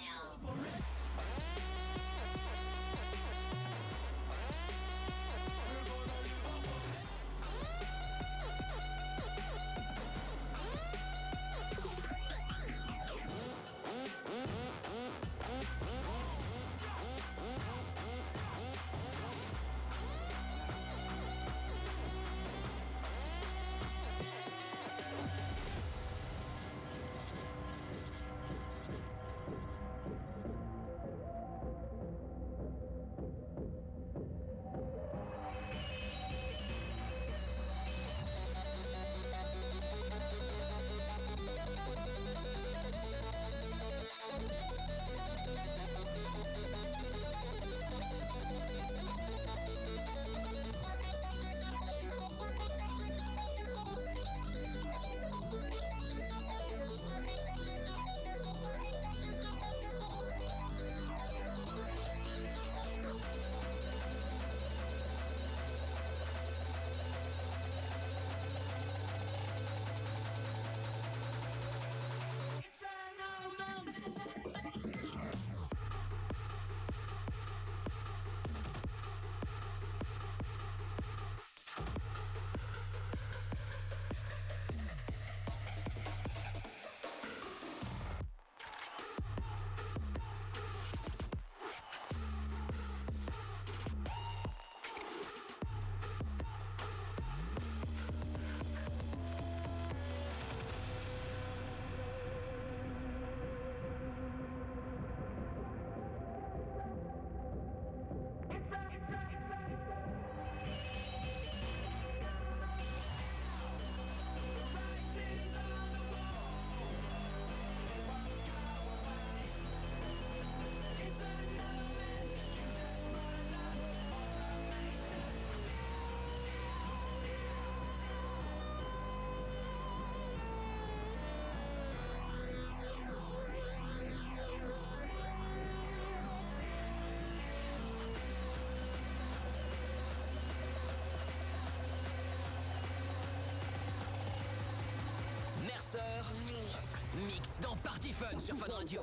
Speaker 1: Dans Party Fun sur Fun Radio.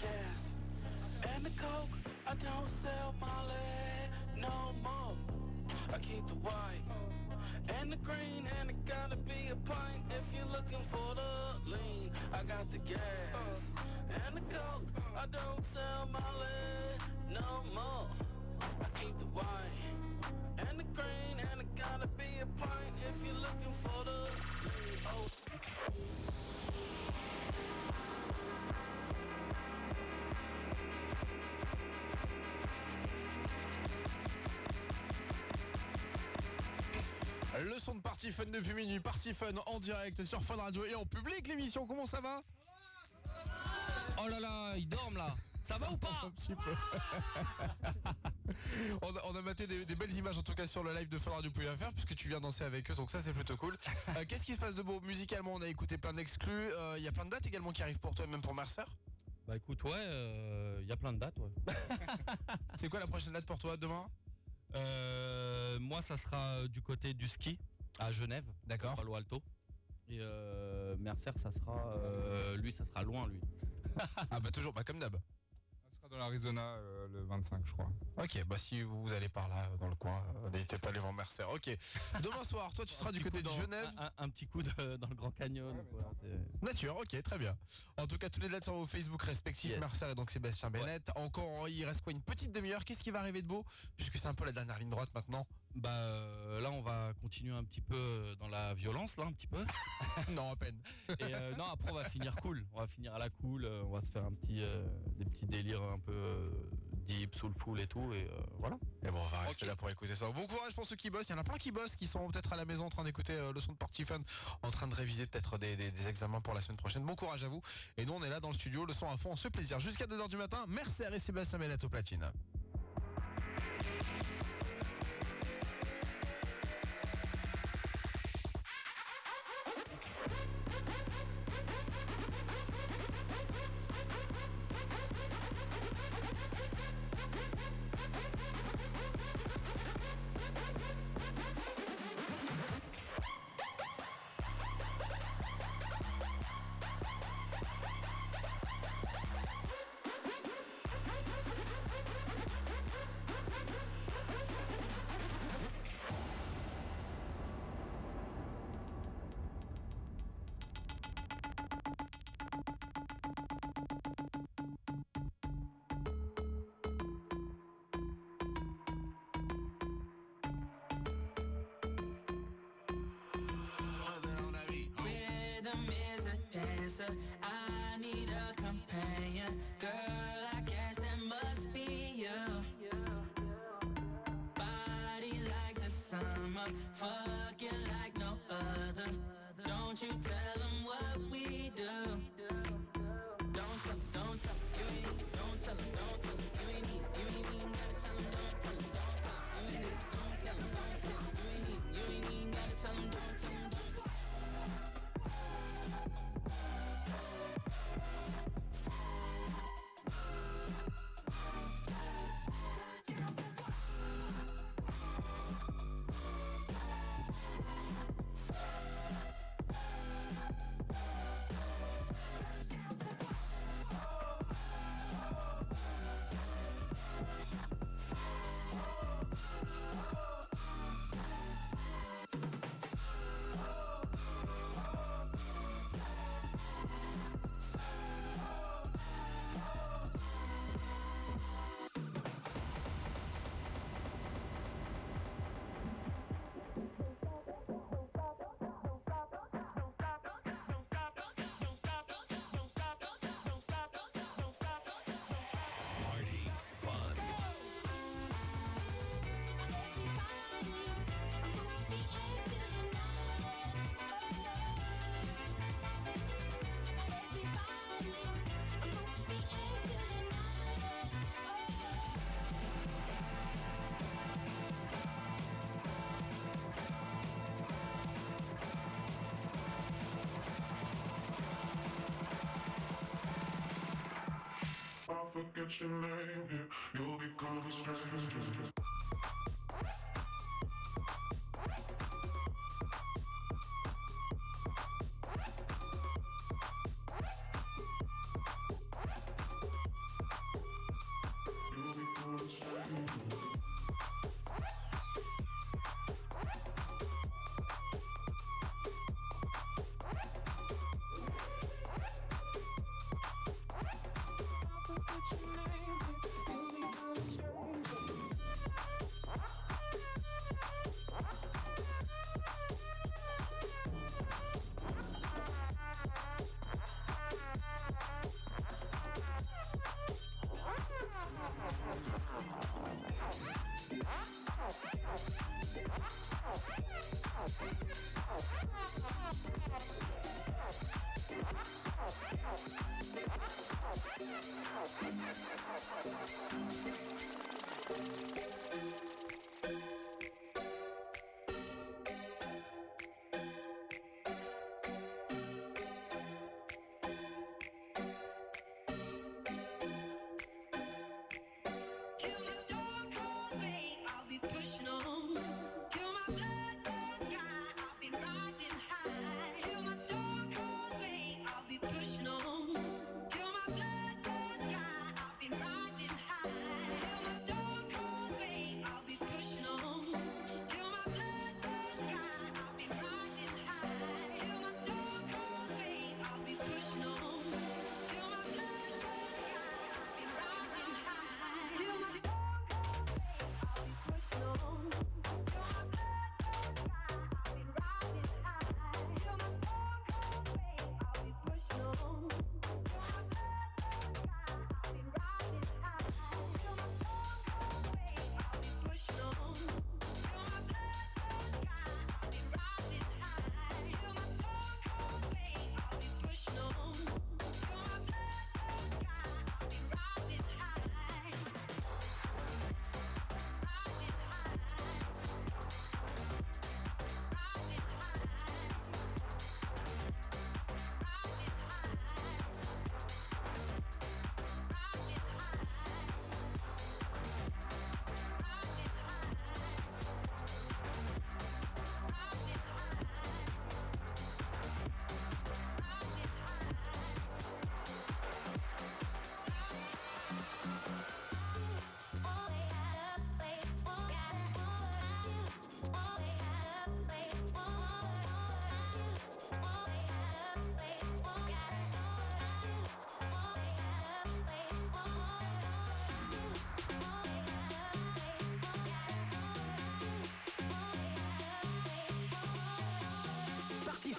Speaker 23: Gas and the coke. I don't sell Molly no more. I keep the white and the green, and it gotta be a pint if you're looking for the lean. I got the gas and the coke. I don't sell Molly no more. I keep the white and the green, and it gotta be a pint if you're looking for the
Speaker 6: depuis minuit, Party Fun en direct sur Fun Radio et en public l'émission, comment ça va
Speaker 7: Oh là là, ils dorment là. Ça va ou pas [LAUGHS]
Speaker 6: Un petit peu. [LAUGHS] on, a, on a maté des, des belles images en tout cas sur le live de Fun Radio faire puisque tu viens danser avec eux donc ça c'est plutôt cool. [LAUGHS] Euh, Qu'est-ce qui se passe de beau musicalement? On a écouté plein d'exclus, Euh, il y a plein de dates également qui arrivent pour toi et même pour Mercer.
Speaker 7: Bah écoute, ouais, il y a plein de dates, ouais.
Speaker 6: C'est quoi la prochaine date pour toi demain?
Speaker 7: Euh, moi, ça sera euh, du côté du ski à Genève.
Speaker 6: D'accord.
Speaker 7: Palo Alto. Et euh, Mercer, ça sera, euh, lui, ça sera loin, lui. [LAUGHS]
Speaker 6: ah bah toujours, bah comme d'hab.
Speaker 15: Ça sera dans l'Arizona euh, le 25, je crois.
Speaker 6: Ok, bah si vous allez par là dans le coin, euh, n'hésitez pas à aller voir Mercer. Ok. [LAUGHS] Demain soir, toi tu seras du côté de Genève.
Speaker 7: Un, petit coup de- dans le Grand Canyon. voilà, c'est-
Speaker 6: Nature, ok, très bien. En tout cas, tous les dates sur vos Facebook respectifs,
Speaker 7: Yes.
Speaker 6: Mercer et donc Sébastien Bennett. Encore, il reste quoi Une petite demi-heure. Qu'est-ce qui va arriver de beau? Puisque c'est un peu la dernière ligne droite maintenant.
Speaker 7: Bah euh, là, on va continuer un petit peu euh, dans la violence, là, un petit peu. [LAUGHS]
Speaker 6: non, à peine.
Speaker 7: Et euh, non, après, on va finir cool. On va finir à la cool. euh, on va se faire un petit, des petits délires un peu deep, soulful et tout. Et voilà.
Speaker 6: Et bon, on va rester là pour écouter ça. Bon courage pour ceux qui bossent. Il y en a plein qui bossent, qui sont peut-être à la maison en train d'écouter le son de Party Fun, en train de réviser peut-être des, des- des examens pour la semaine prochaine. Bon courage à vous. Et nous, on est là dans le studio, le son à fond, on se fait plaisir. Jusqu'à 2h du matin. Merci et Sébastien Bennett au platine.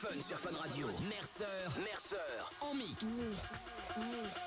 Speaker 1: fun sur Fun Radio. Merceur, Merceur, en mix. mix.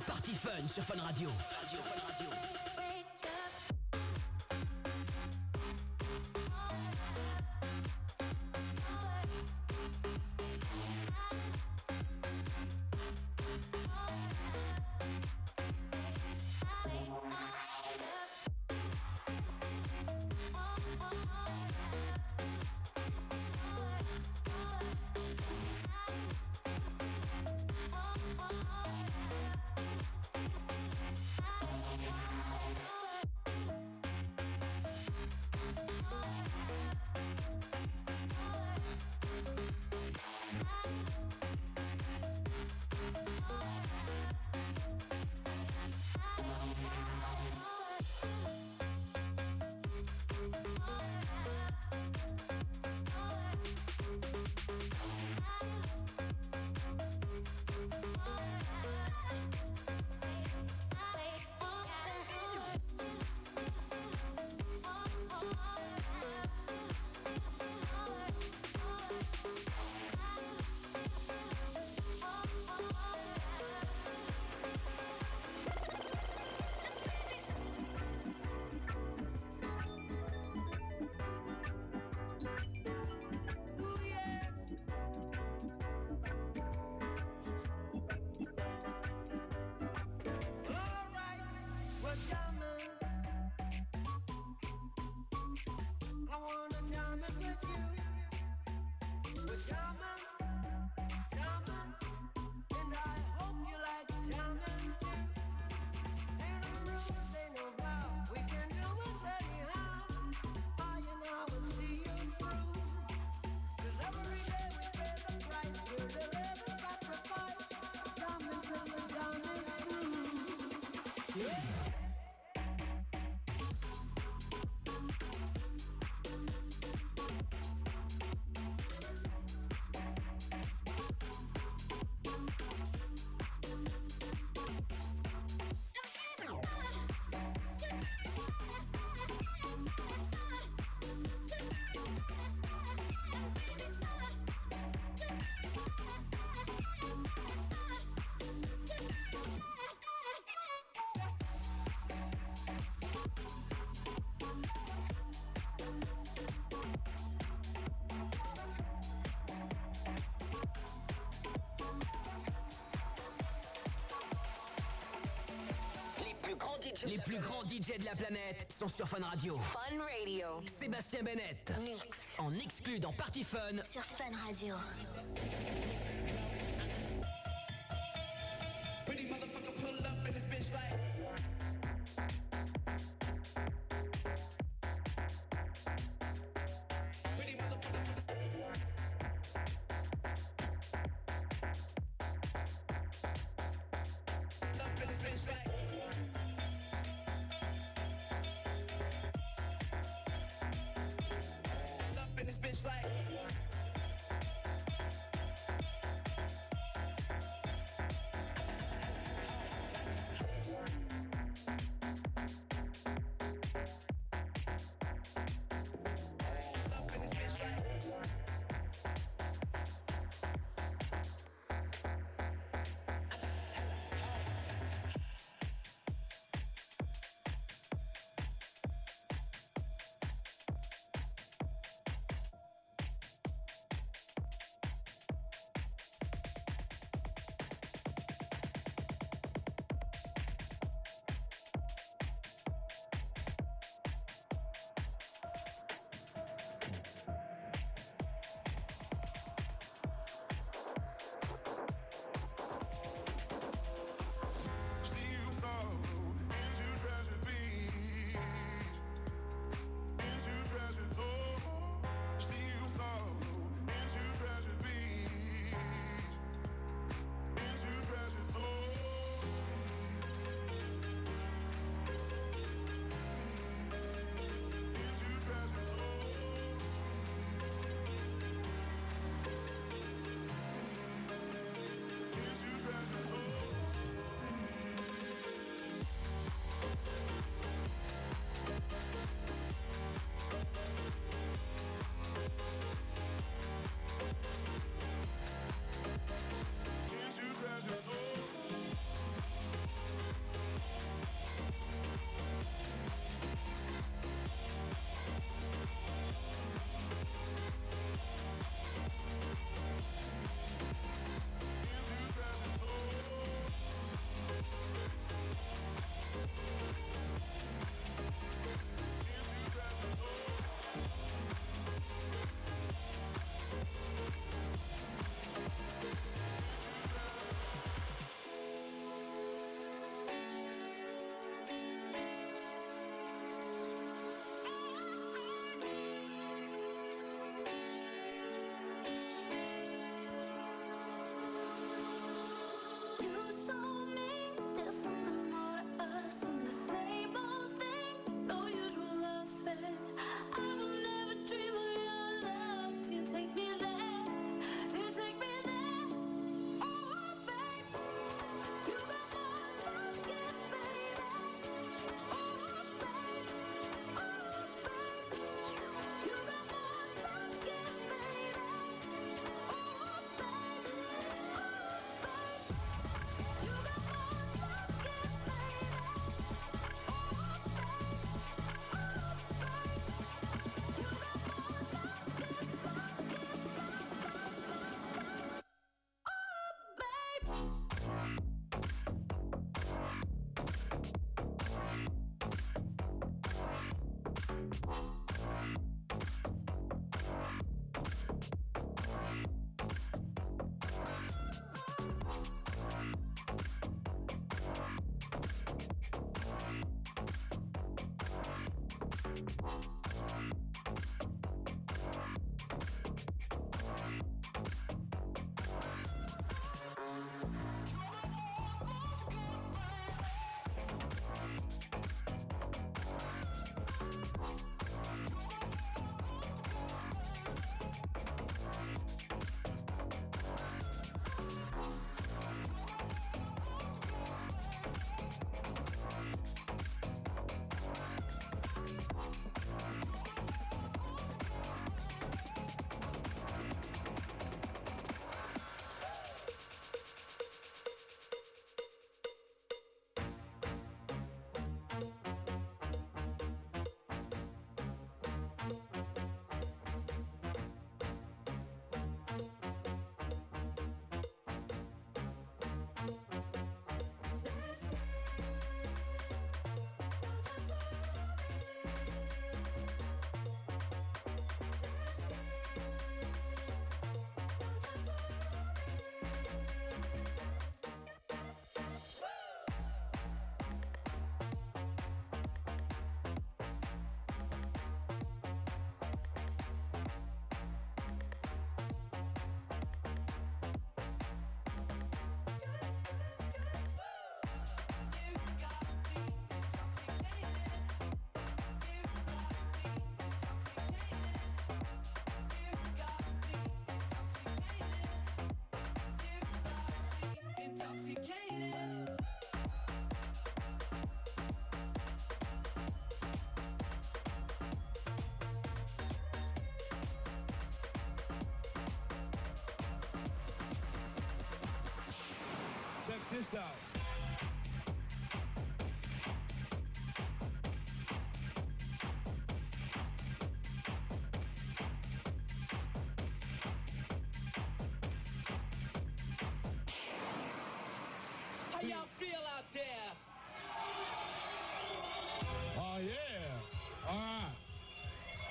Speaker 1: Fun sur Fun. Radio, Fun Radio. Grands DJ, les plus grands DJ de la planète sont sur Fun Radio.
Speaker 2: Fun Radio.
Speaker 1: Sébastien Bennett. En exclu dans Party Fun.
Speaker 2: Sur Fun Radio.
Speaker 11: Pretty motherfucker pull up in this bitch like.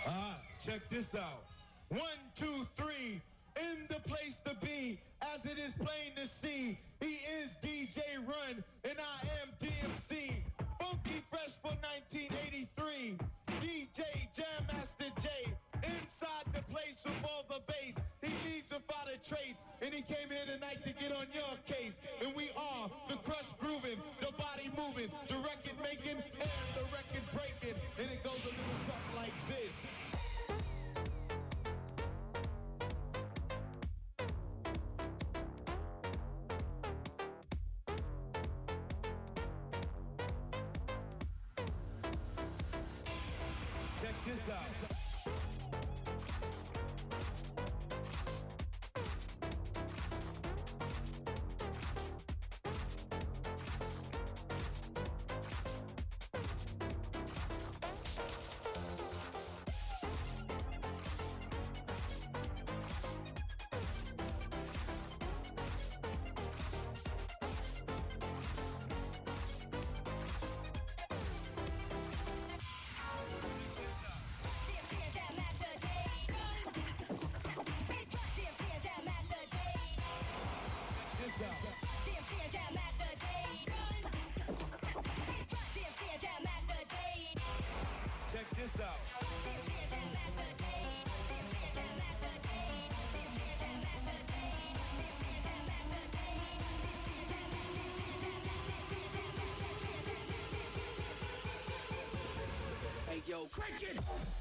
Speaker 24: All right. Check this out. One, two, three. In the place to be, as it is plain to see. Is DJ Run, and I am DMC. Funky Fresh for 1983. DJ Jam Master J. Inside the place with all the bass. He leaves without a trace. And he came here tonight to get on your case. And we are the crush grooving, the body moving, the record making, and the record breaking. And it goes a little something like this.
Speaker 1: Yo, crank it!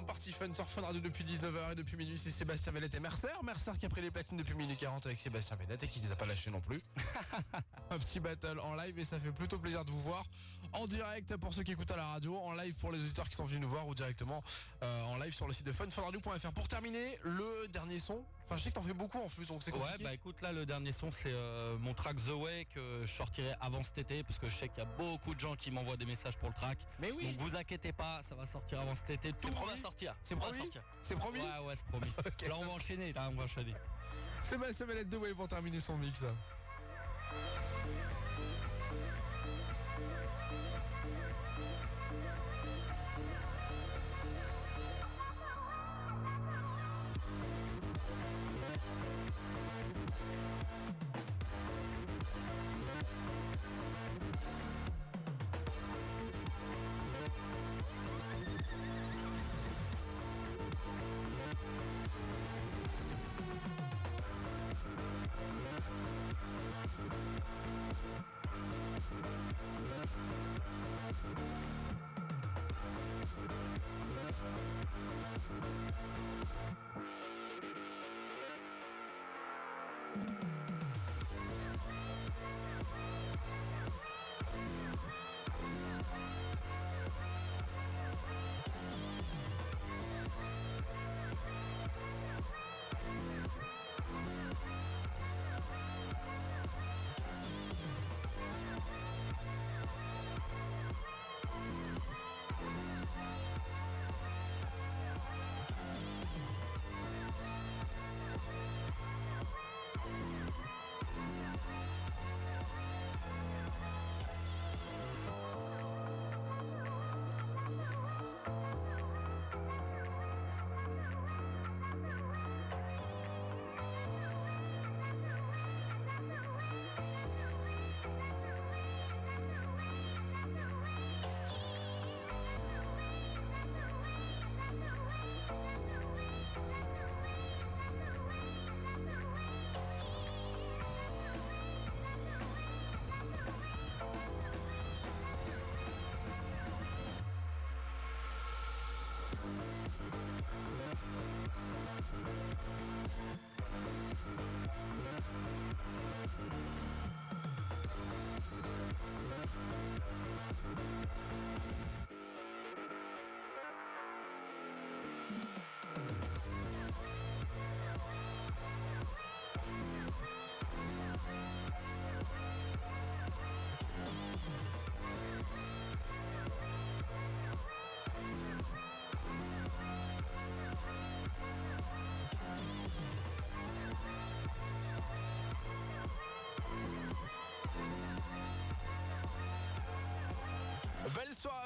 Speaker 6: de partie fun sur Fun Radio depuis 19h et depuis minuit c'est Sébastien Bellet et Mercer. Mercer qui a pris les platines depuis minuit 40 avec Sébastien Bellet et qui ne les a pas lâchés non plus. [LAUGHS] Un petit battle en live et ça fait plutôt plaisir de vous voir en direct pour ceux qui écoutent à la radio, en live pour les auditeurs qui sont venus nous voir ou directement euh, en live sur le site de funfunradio.fr. Pour terminer, le dernier son Enfin je sais que t'en fais beaucoup en plus donc c'est
Speaker 7: Ouais,
Speaker 6: compliqué.
Speaker 7: bah écoute, là, le dernier son, c'est euh, mon track The Way que je sortirai avant cet été parce que je sais qu'il y a beaucoup de gens qui m'envoient des messages pour le track.
Speaker 6: Mais oui.
Speaker 7: Donc vous inquiétez pas, ça va sortir avant cet été. Tout
Speaker 6: promis
Speaker 7: va sortir.
Speaker 6: C'est promis
Speaker 7: sortir.
Speaker 6: C'est promis
Speaker 7: Ouais, ouais, c'est promis. [LAUGHS] Là, on va enchaîner. Là, on va enchaîner.
Speaker 6: Sébastien Bellet de Way pour terminer son mix.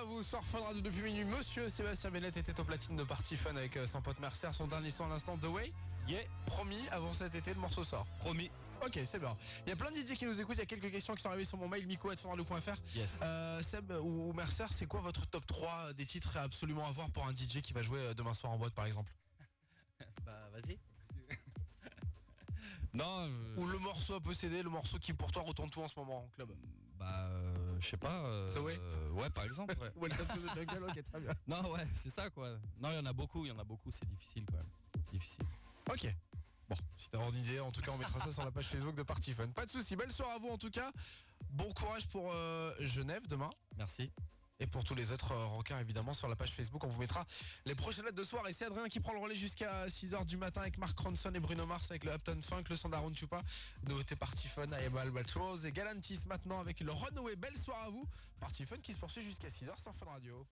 Speaker 6: Vous sur Fun Radio depuis minuit. Monsieur Sébastien Bennett était au platine de Party Fun avec euh, son pote Mercer, son dernier son à l'instant, The Way.
Speaker 7: Yeah.
Speaker 6: Promis, avant cet été, le morceau sort.
Speaker 7: Promis.
Speaker 6: Ok, c'est bien. Il y a plein de DJ qui nous écoutent. Il y a quelques questions qui sont arrivées sur mon mail miko.funradio.fr.
Speaker 7: Yes.
Speaker 6: Euh, Seb ou, ou Mercer, c'est quoi votre top 3 des titres à absolument avoir pour un DJ qui va jouer euh, demain soir en boîte par exemple? [LAUGHS]
Speaker 7: Bah, vas-y. [LAUGHS] non, euh,
Speaker 6: Ou le morceau à posséder, le morceau qui pour toi retourne tout en ce moment en club
Speaker 7: je sais pas. euh, euh, Ouais, par exemple. ouais.
Speaker 6: Welcome to the jungle, ok, très bien. [LAUGHS]
Speaker 7: Non, ouais, c'est ça quoi. Non, il y en a beaucoup, il y en a beaucoup, c'est difficile quand même. Difficile.
Speaker 6: Ok. Bon, si t'as une idée, en tout cas, on mettra ça sur la page Facebook de Party Fun. Pas de soucis, belle soirée à vous en tout cas. Bon courage pour euh, Genève demain.
Speaker 7: Merci.
Speaker 6: Et pour tous les autres euh, rancards, évidemment, sur la page Facebook, on vous mettra les prochaines lettres de soir. Et c'est Adrien qui prend le relais jusqu'à 6h du matin avec Mark Ronson et Bruno Mars avec le Upton Funk, le son d'Aaron Chupa, nouveauté Party Fun, I Am Albatross et Galantis maintenant avec le Runaway. Belle soirée à vous. Party Fun qui se poursuit jusqu'à 6h sur Fun Radio.